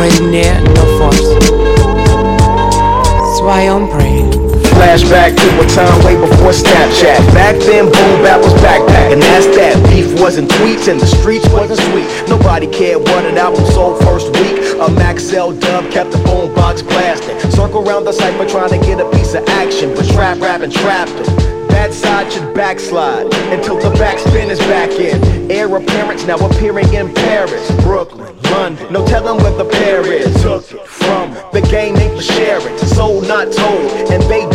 On doit réunir nos forces. Soyons prêts. Flashback to a time way before Snapchat. Back then, boom bap was backpack, and that's that. Beef wasn't tweets, and the streets wasn't sweet. Nobody cared what an album sold first week. A Max L dub kept the phone box blasting. Circle around the cipher trying to get a piece of action, but trap rapping trapped it. That side should backslide until the backspin is back in. Heir appearance now appearing in Paris, Brooklyn, London. No telling where the pair is. Took it from the game ain't for sharing, sold not told, and they.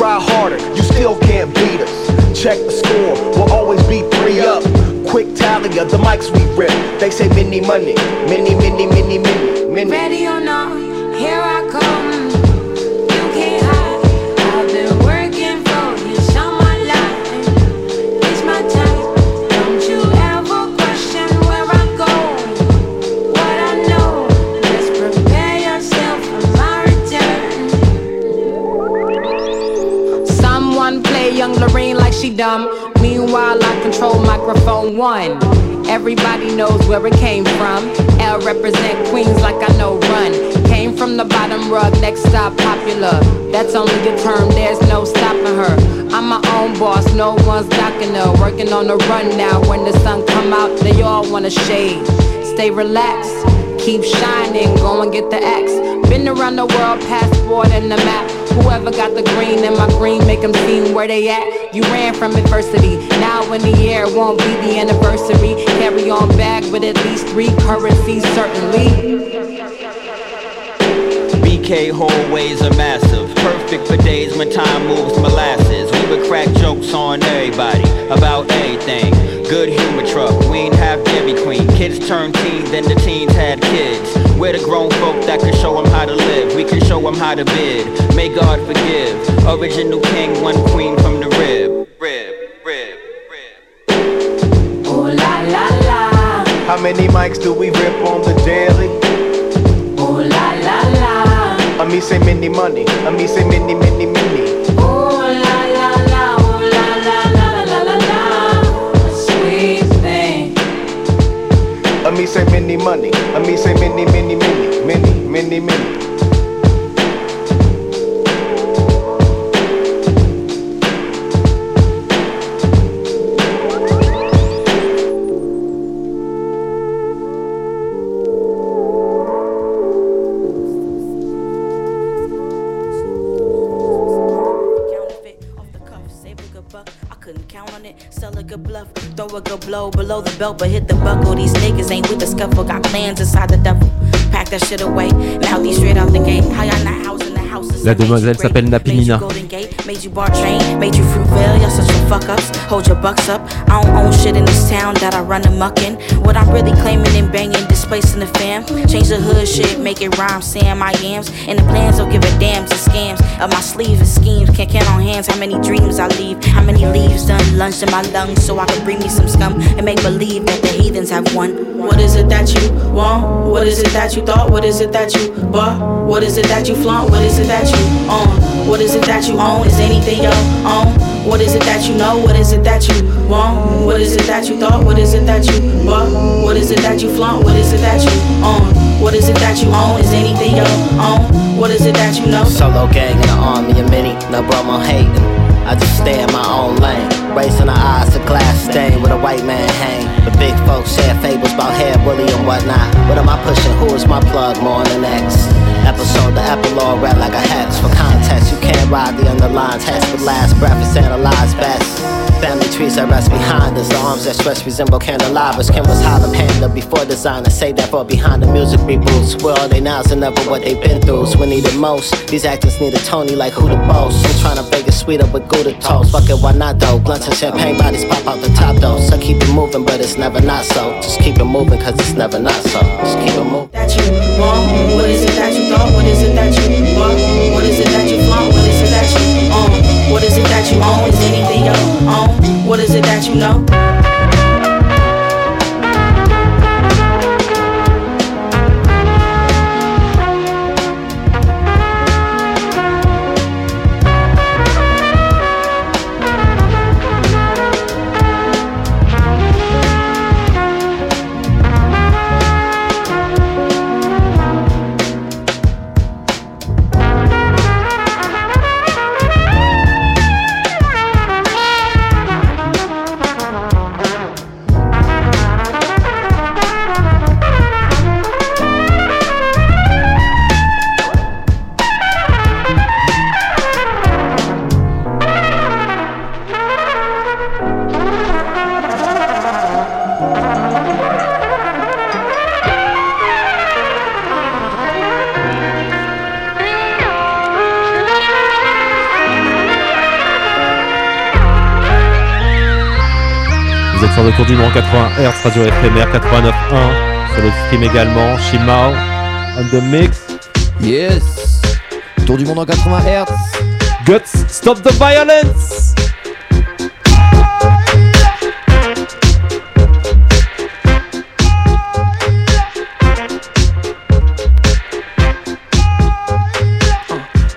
Try harder, you still can't beat us. Check the score, we'll always be three up. Quick tally of the mics we rip. They say mini money, mini, mini, mini, mini, mini. Ready or not, here I come. she dumb. Meanwhile, I control microphone one. Everybody knows where it came from. L represent Queens like I know run. Came from the bottom rug, next stop popular. That's only a term, there's no stopping her. I'm my own boss, no one's docking her. Working on the run now. When the sun come out, they all wanna shade. Stay relaxed keep shining, go and get the X. Been around the world, passport and the map. Whoever got the green in my green, make them see where they at. You ran from adversity, now in the air won't be the anniversary. Carry on back with at least three currencies, certainly. BK hallways are massive, perfect for days when time moves molasses. We would crack jokes on everybody about anything. Good humor truck, we ain't have Dairy Queen. Kids turned teens, then the teens had kids. We're the grown folk that can show them how to live. We can show them how to bid. May God forgive. Original king, one queen from the rib. Rib, rib, rib. Oh la la la, How many mics do we rip on the daily? oh la la la, I mean say mini money. I mean say mini mini mini. me say many money. I me say many, many, many, many, many, many. Throw a good blow below the belt, but hit the buckle. These niggas ain't with the scuffle, got plans inside the duffel. Pack that shit away, now these straight out the gate. How y'all not housing the houses? La demoiselle s'appelle Napinina. Made you bar train, made you Fruitvale, y'all such a fuck ups. Hold your bucks up. I don't own shit in this town that I run. What I'm really claiming and banging, displacing the fam. Change the hood shit, make it rhyme, saying my yams. And the plans don't give a damn to scams. Up my sleeves and schemes, can't count on hands how many dreams I leave. How many leaves done lunged in my lungs so I could bring me some scum and make believe that the heathens have won. What is it that you want? What is it that you thought? What is it that you bought? What is it that you flaunt? What is it that you own? What is it that you own? Is anything your own? What is it that you know? What is it that you want? What is it that you thought? What is it that you bought? What is it that you flaunt? What is it that you own? What is it that you own? Is anything your own? What is it that you know? Solo gang in the army of many, no bro, I'm hating. I just stay in my own lane. Raising the eyes to glass stain with a white man hang. The big folks share fables about hair bully and whatnot. What am I pushing? Who is my plug more than X? Episode, the epilogue read like a hex. For context, you can't ride the underlined text with last breath is analyzed best. Family trees that rest behind us, the arms that stretch resemble candelabras. Kim was Harlem Panda before designer, say that for behind the music reboots. Where are they now? So never what they've been through. So we need it most. These actors need a Tony like who the boss. I'm trying to bake it sweeter with Gouda toast. Fuck it, why not though? Blunts and champagne bodies pop out the top though. So keep it moving, but it's never not so. Just keep it moving, cause it's never not so. Just keep it moving. that you want? What is it that you thought? What is it that you want? What is it that you own? Is anything your own? What is it that you know? Dudon 80 Hz, radio éphémère 89.1, sur le stream également, Shimao, on the mix. Yes! Tour du monde en 80 Hz. Guts, stop the violence!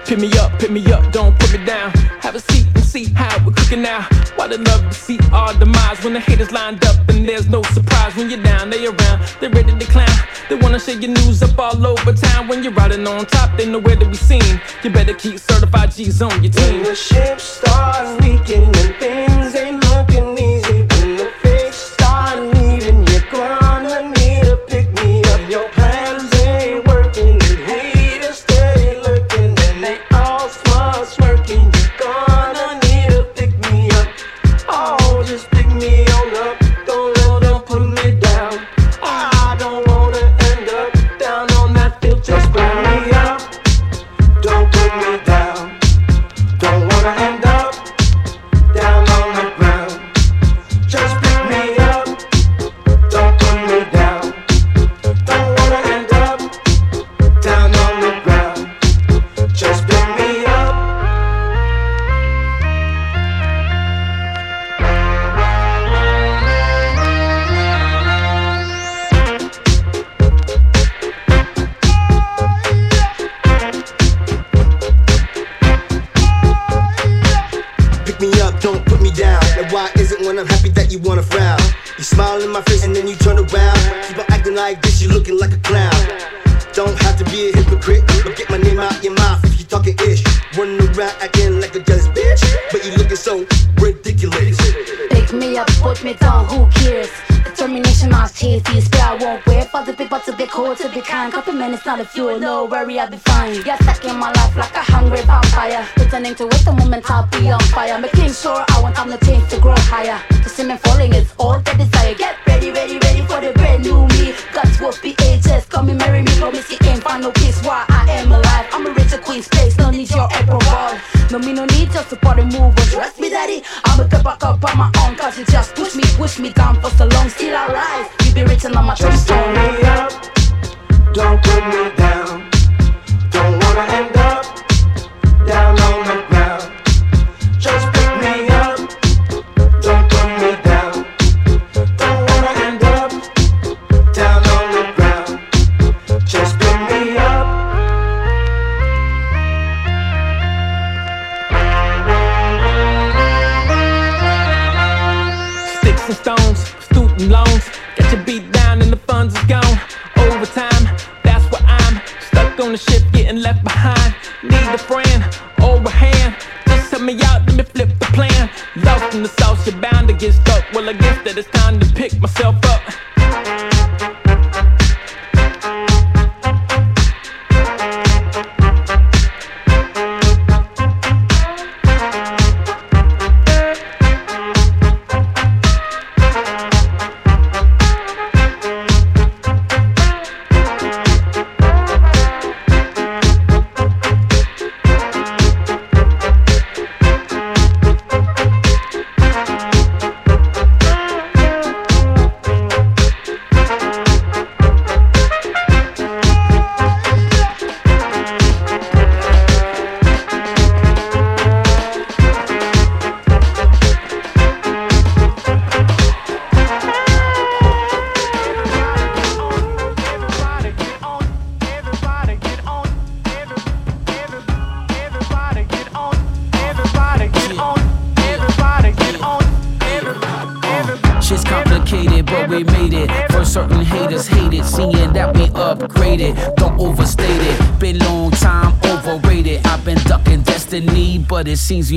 Pick me up, pick me up, don't put me down. Have a seat see how we're cooking now. Why the love, deceit, all the mind. the haters lined up, and there's no surprise when you're down, they around, they ready to climb. They wanna share your news up all over town. When you're riding on top, they know where to be seen. You better keep certified G's on your team. When the ships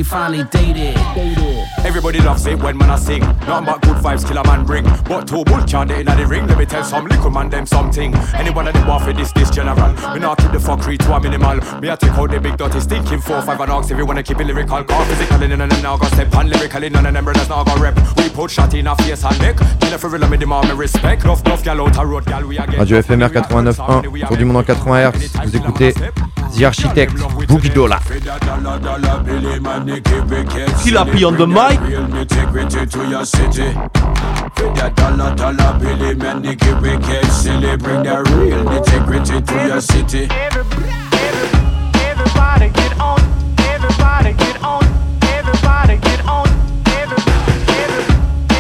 finally minimal. Take the big five. If you wanna keep it lyrical, step We put shot in our respect. Love, road, gal we. Radio FMR 89.1, Tour du monde en 80 Hz. Vous écoutez The Architect, Boogie Dola. Kill on the mic. With that dollar, dollar, Billy, man, silly. Bring that real integrity to your city. Everybody, everybody get on. Everybody get on. Everybody get on.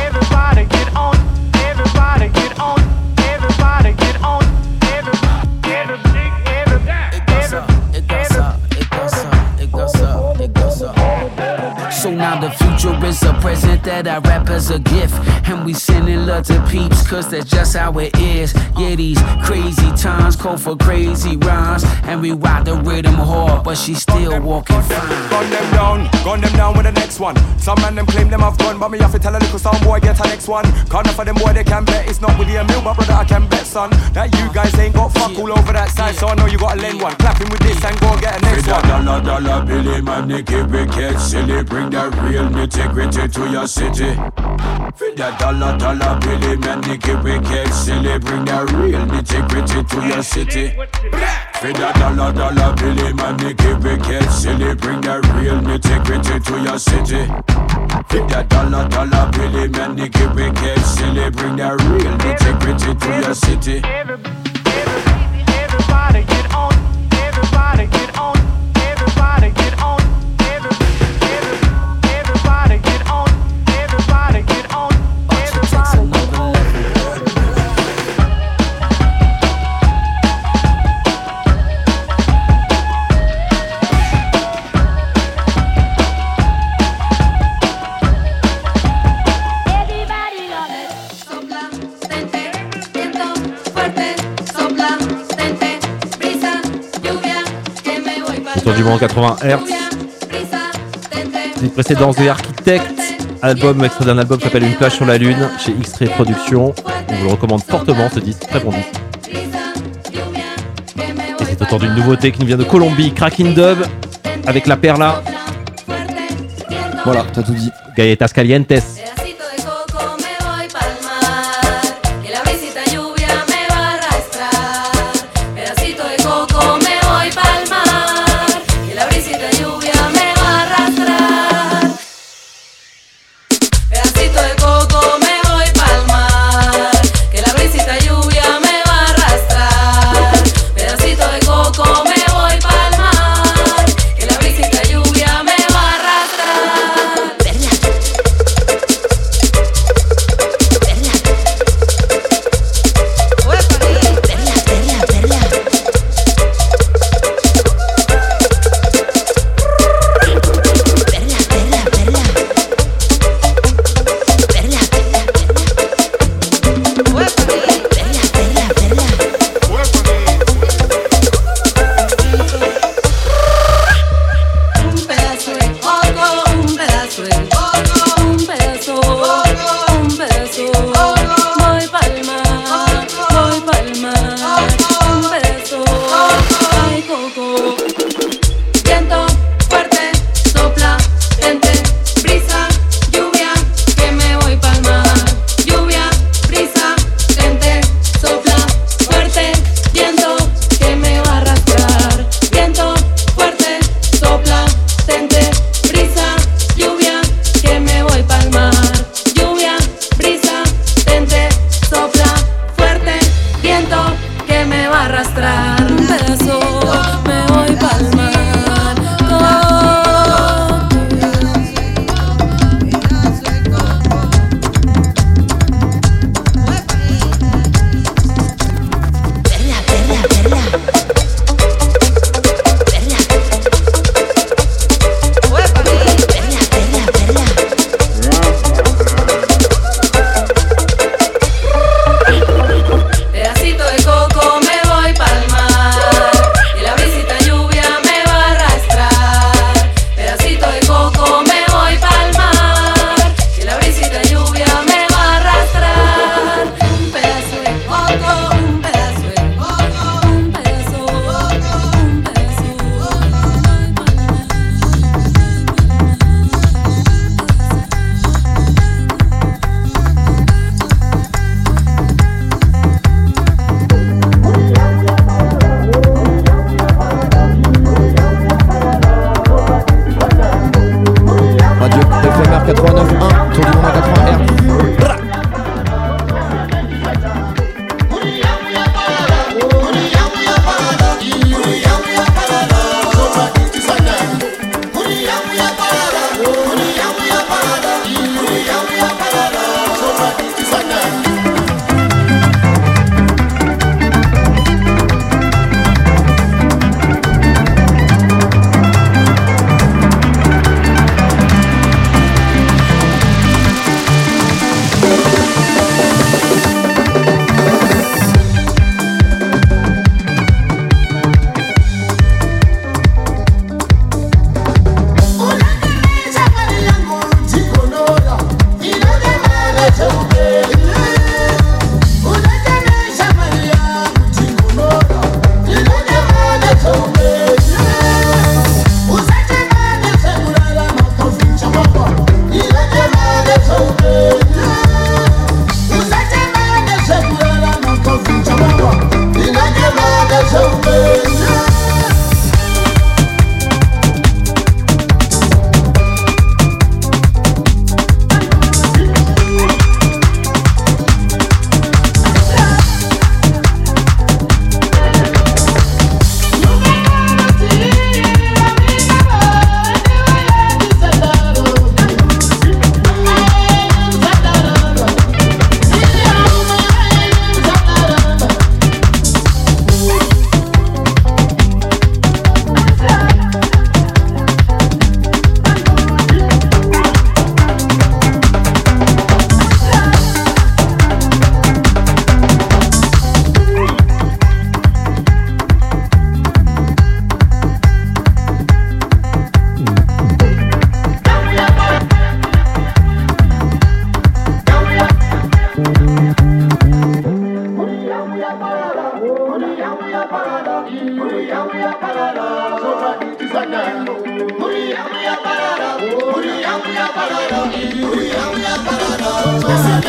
Everybody get on. Everybody get on. Everybody get on. That I rap as a gift. And we sending love to peeps, cause that's just how it is. Yeah, these crazy times call for crazy rhymes. And we ride the rhythm hard, but she still walking fine. Gun them down, gun them down with the next one. Some man them claim them have gun, but me have to tell a little sound boy get a next one. Can't for them boy they can bet it's not William Mill, my brother I can bet son. That you guys ain't got fuck all over that side, so I know you gotta lend one. Clapping with this and go get a next With one. dollar, dollar billy, man, they keep it get silly. Bring that real nitty-gritty to your city. With that dollar, dollar billy, man, it get silly. Bring that real nitty-gritty to your city. With that dollar, dollar billy, man, it get silly. Bring that real nitty-gritty to your city. With that dollar, dollar billy, man, it get silly. Bring that real nitty-gritty to your city. Everybody get on. Everybody get on. Everybody get on. Mans 80 Hz. Les précédences des Architectes, album extrait d'un album qui s'appelle Une plage sur la lune chez X-Ray Productions. On vous le recommande fortement ce disque, très bon disque. Et c'est autour d'une nouveauté qui nous vient de Colombie, Cracking Dub avec la Perla. Voilà, t'as tout dit. Galletas Calientes.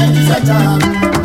Con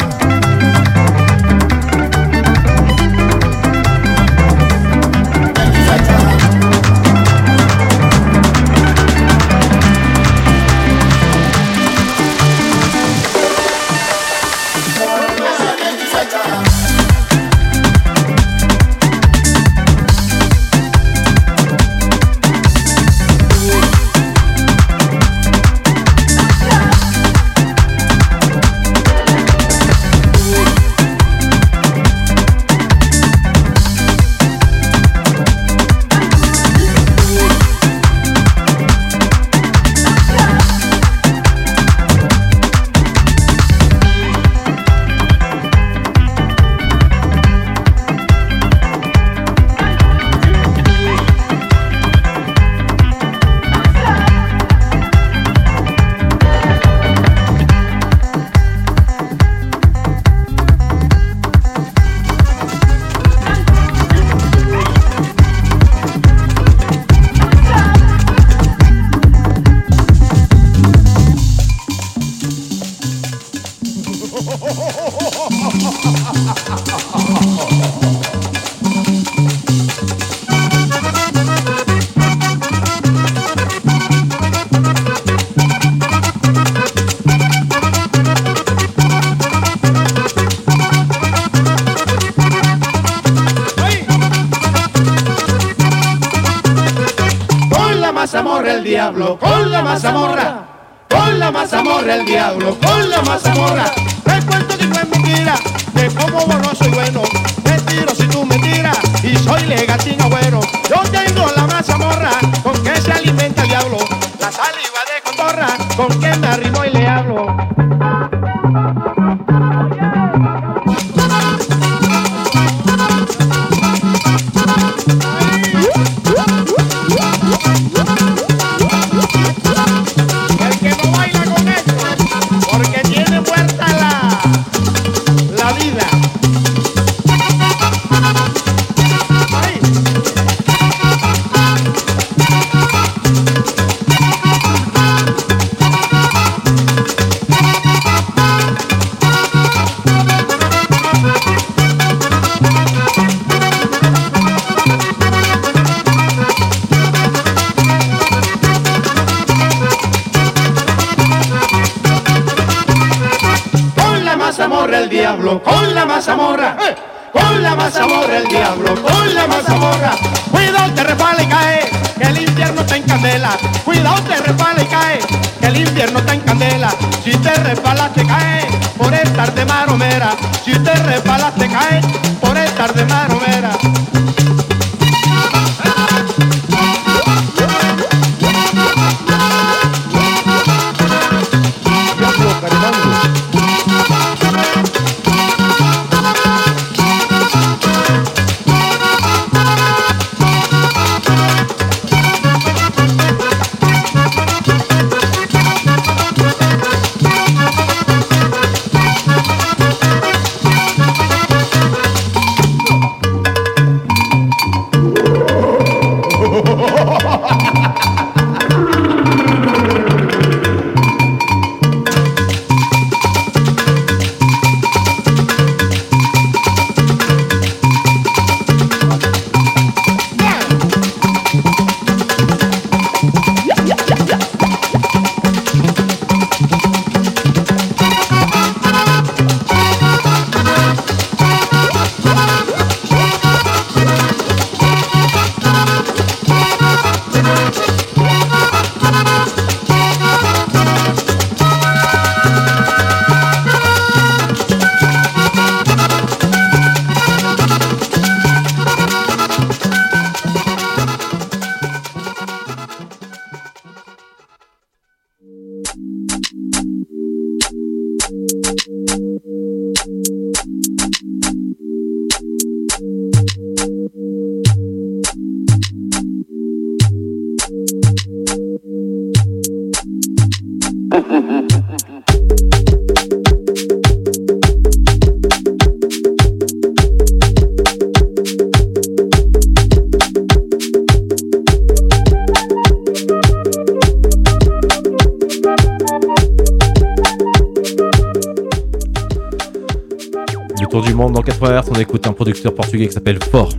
qui s'appelle Force.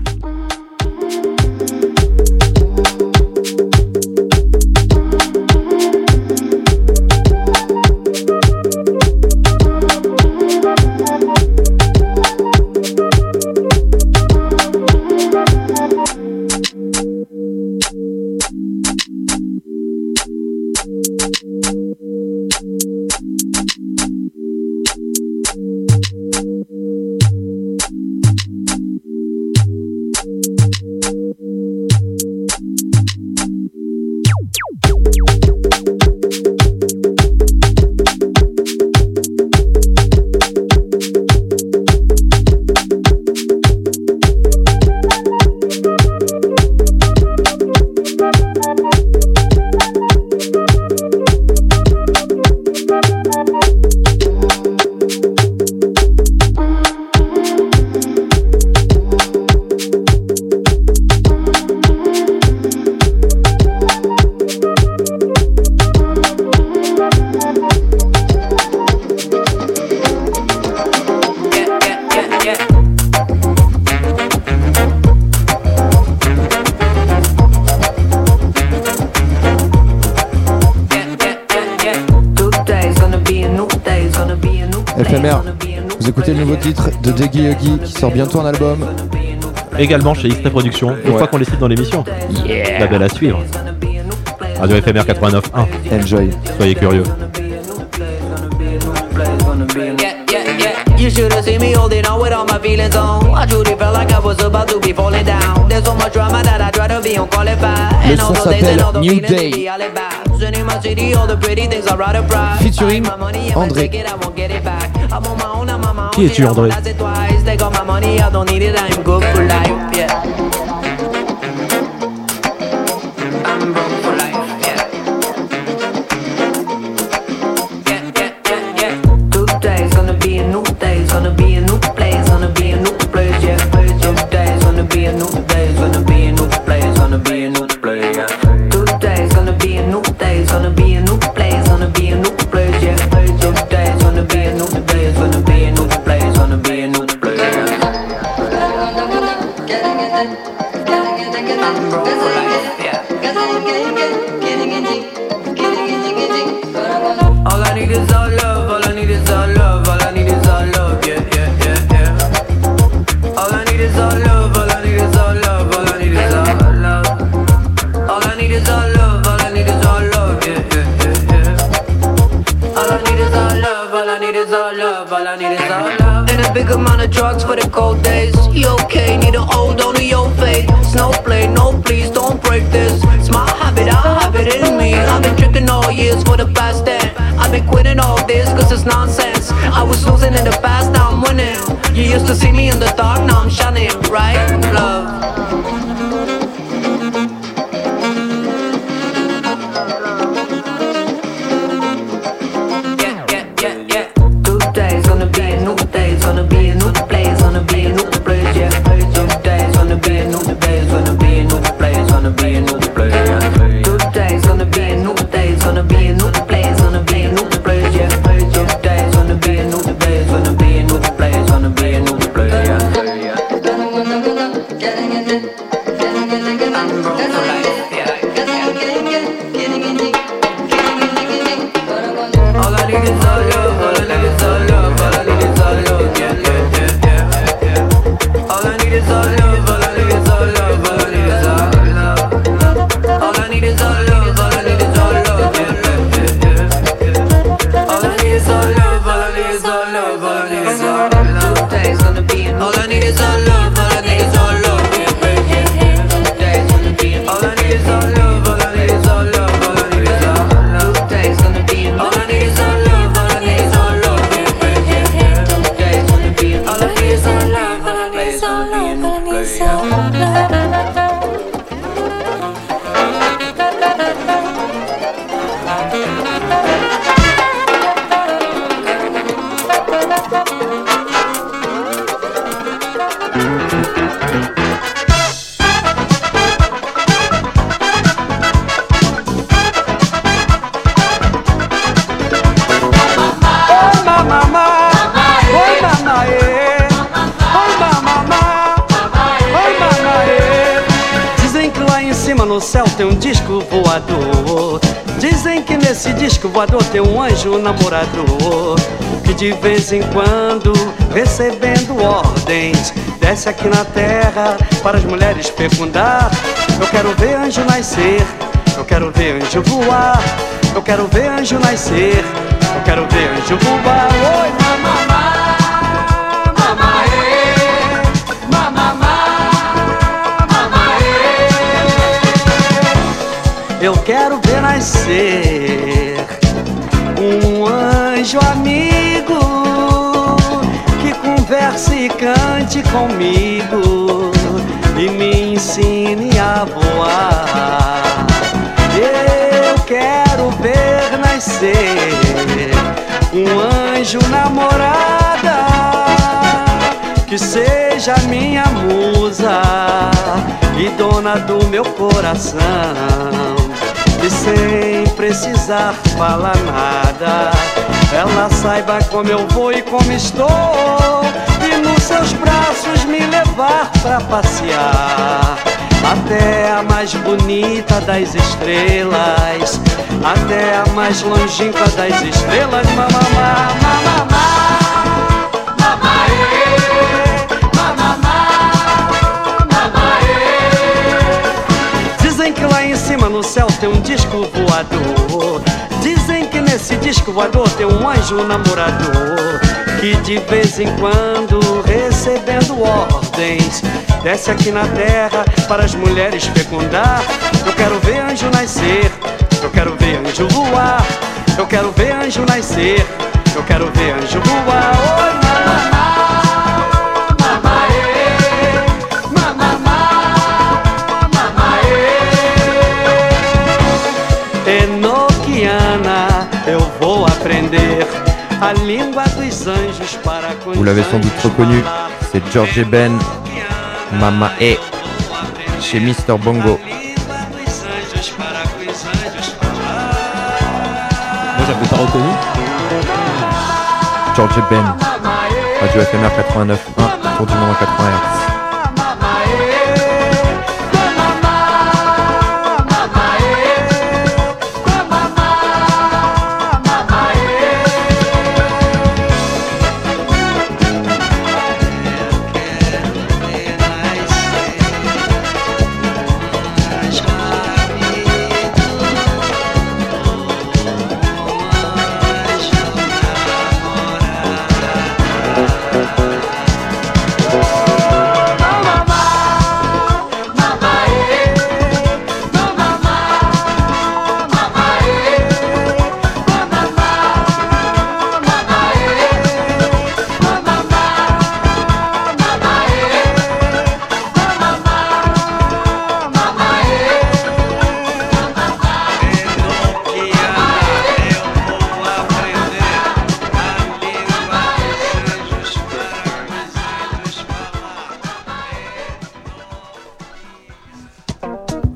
sort bientôt un album. Également chez X-Ray Productions, une fois qu'on les cite dans l'émission. Yeah. La belle à suivre. Radio FMR 89.1. Enjoy. Soyez curieux. You should have seen much New Day. Featuring André. Qui es-tu André? take all my money, I don't need it, I'm good for life been quitting all this cause it's nonsense. I was losing in the past, now I'm winning. You used to see me in the dark, now I'm shining Right, love. Tem um anjo namorador. Que de vez em quando, recebendo ordens, desce aqui na terra para as mulheres fecundar. Eu quero ver anjo nascer, eu quero ver anjo voar. Eu quero ver anjo nascer, eu quero ver anjo voar. Oi, mamaê. Eu quero ver nascer um anjo amigo que converse e cante comigo e me ensine a voar. Eu quero ver nascer um anjo namorada que seja minha musa e dona do meu coração. E sem precisar falar nada, ela saiba como eu vou e como estou. E nos seus braços me levar pra passear. Até a mais bonita das estrelas, até a mais longínqua das estrelas, mamamá, mamamá. Disco voador. Dizem que nesse disco voador tem um anjo namorador. Que de vez em quando, recebendo ordens, desce aqui na terra para as mulheres fecundar. Eu quero ver anjo nascer, eu quero ver anjo voar. Eu quero ver anjo nascer, eu quero ver anjo voar. Oi, mamamá, Vous l'avez sans doute reconnu, c'est George Ben, Mama E, chez Mr. Bongo. Moi, j'avais pas reconnu. George Ben, Radio FMR 89.1, Tour du monde en 80 Hz.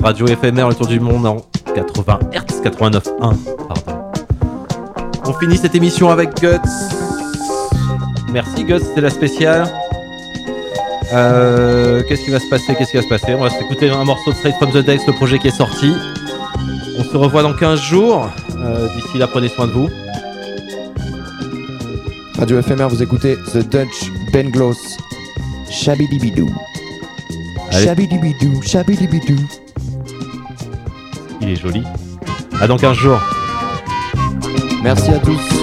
Radio éphémère, le tour du monde en 80 Hz, 89.1, pardon. On finit cette émission avec Guts. Merci Guts, c'était la spéciale. Euh, Qu'est-ce qui va se passer Qu'est-ce qui va se passer? On va s'écouter un morceau de Straight from the Decks, le projet qui est sorti. On se revoit dans 15 jours. Euh, D'ici là, prenez soin de vous. Radio FMR, vous écoutez The Dutch Benglos. Shabidibidou. Allez. Shabidibidou, shabidibidou. Il est joli. À dans 15 jours. Merci à tous.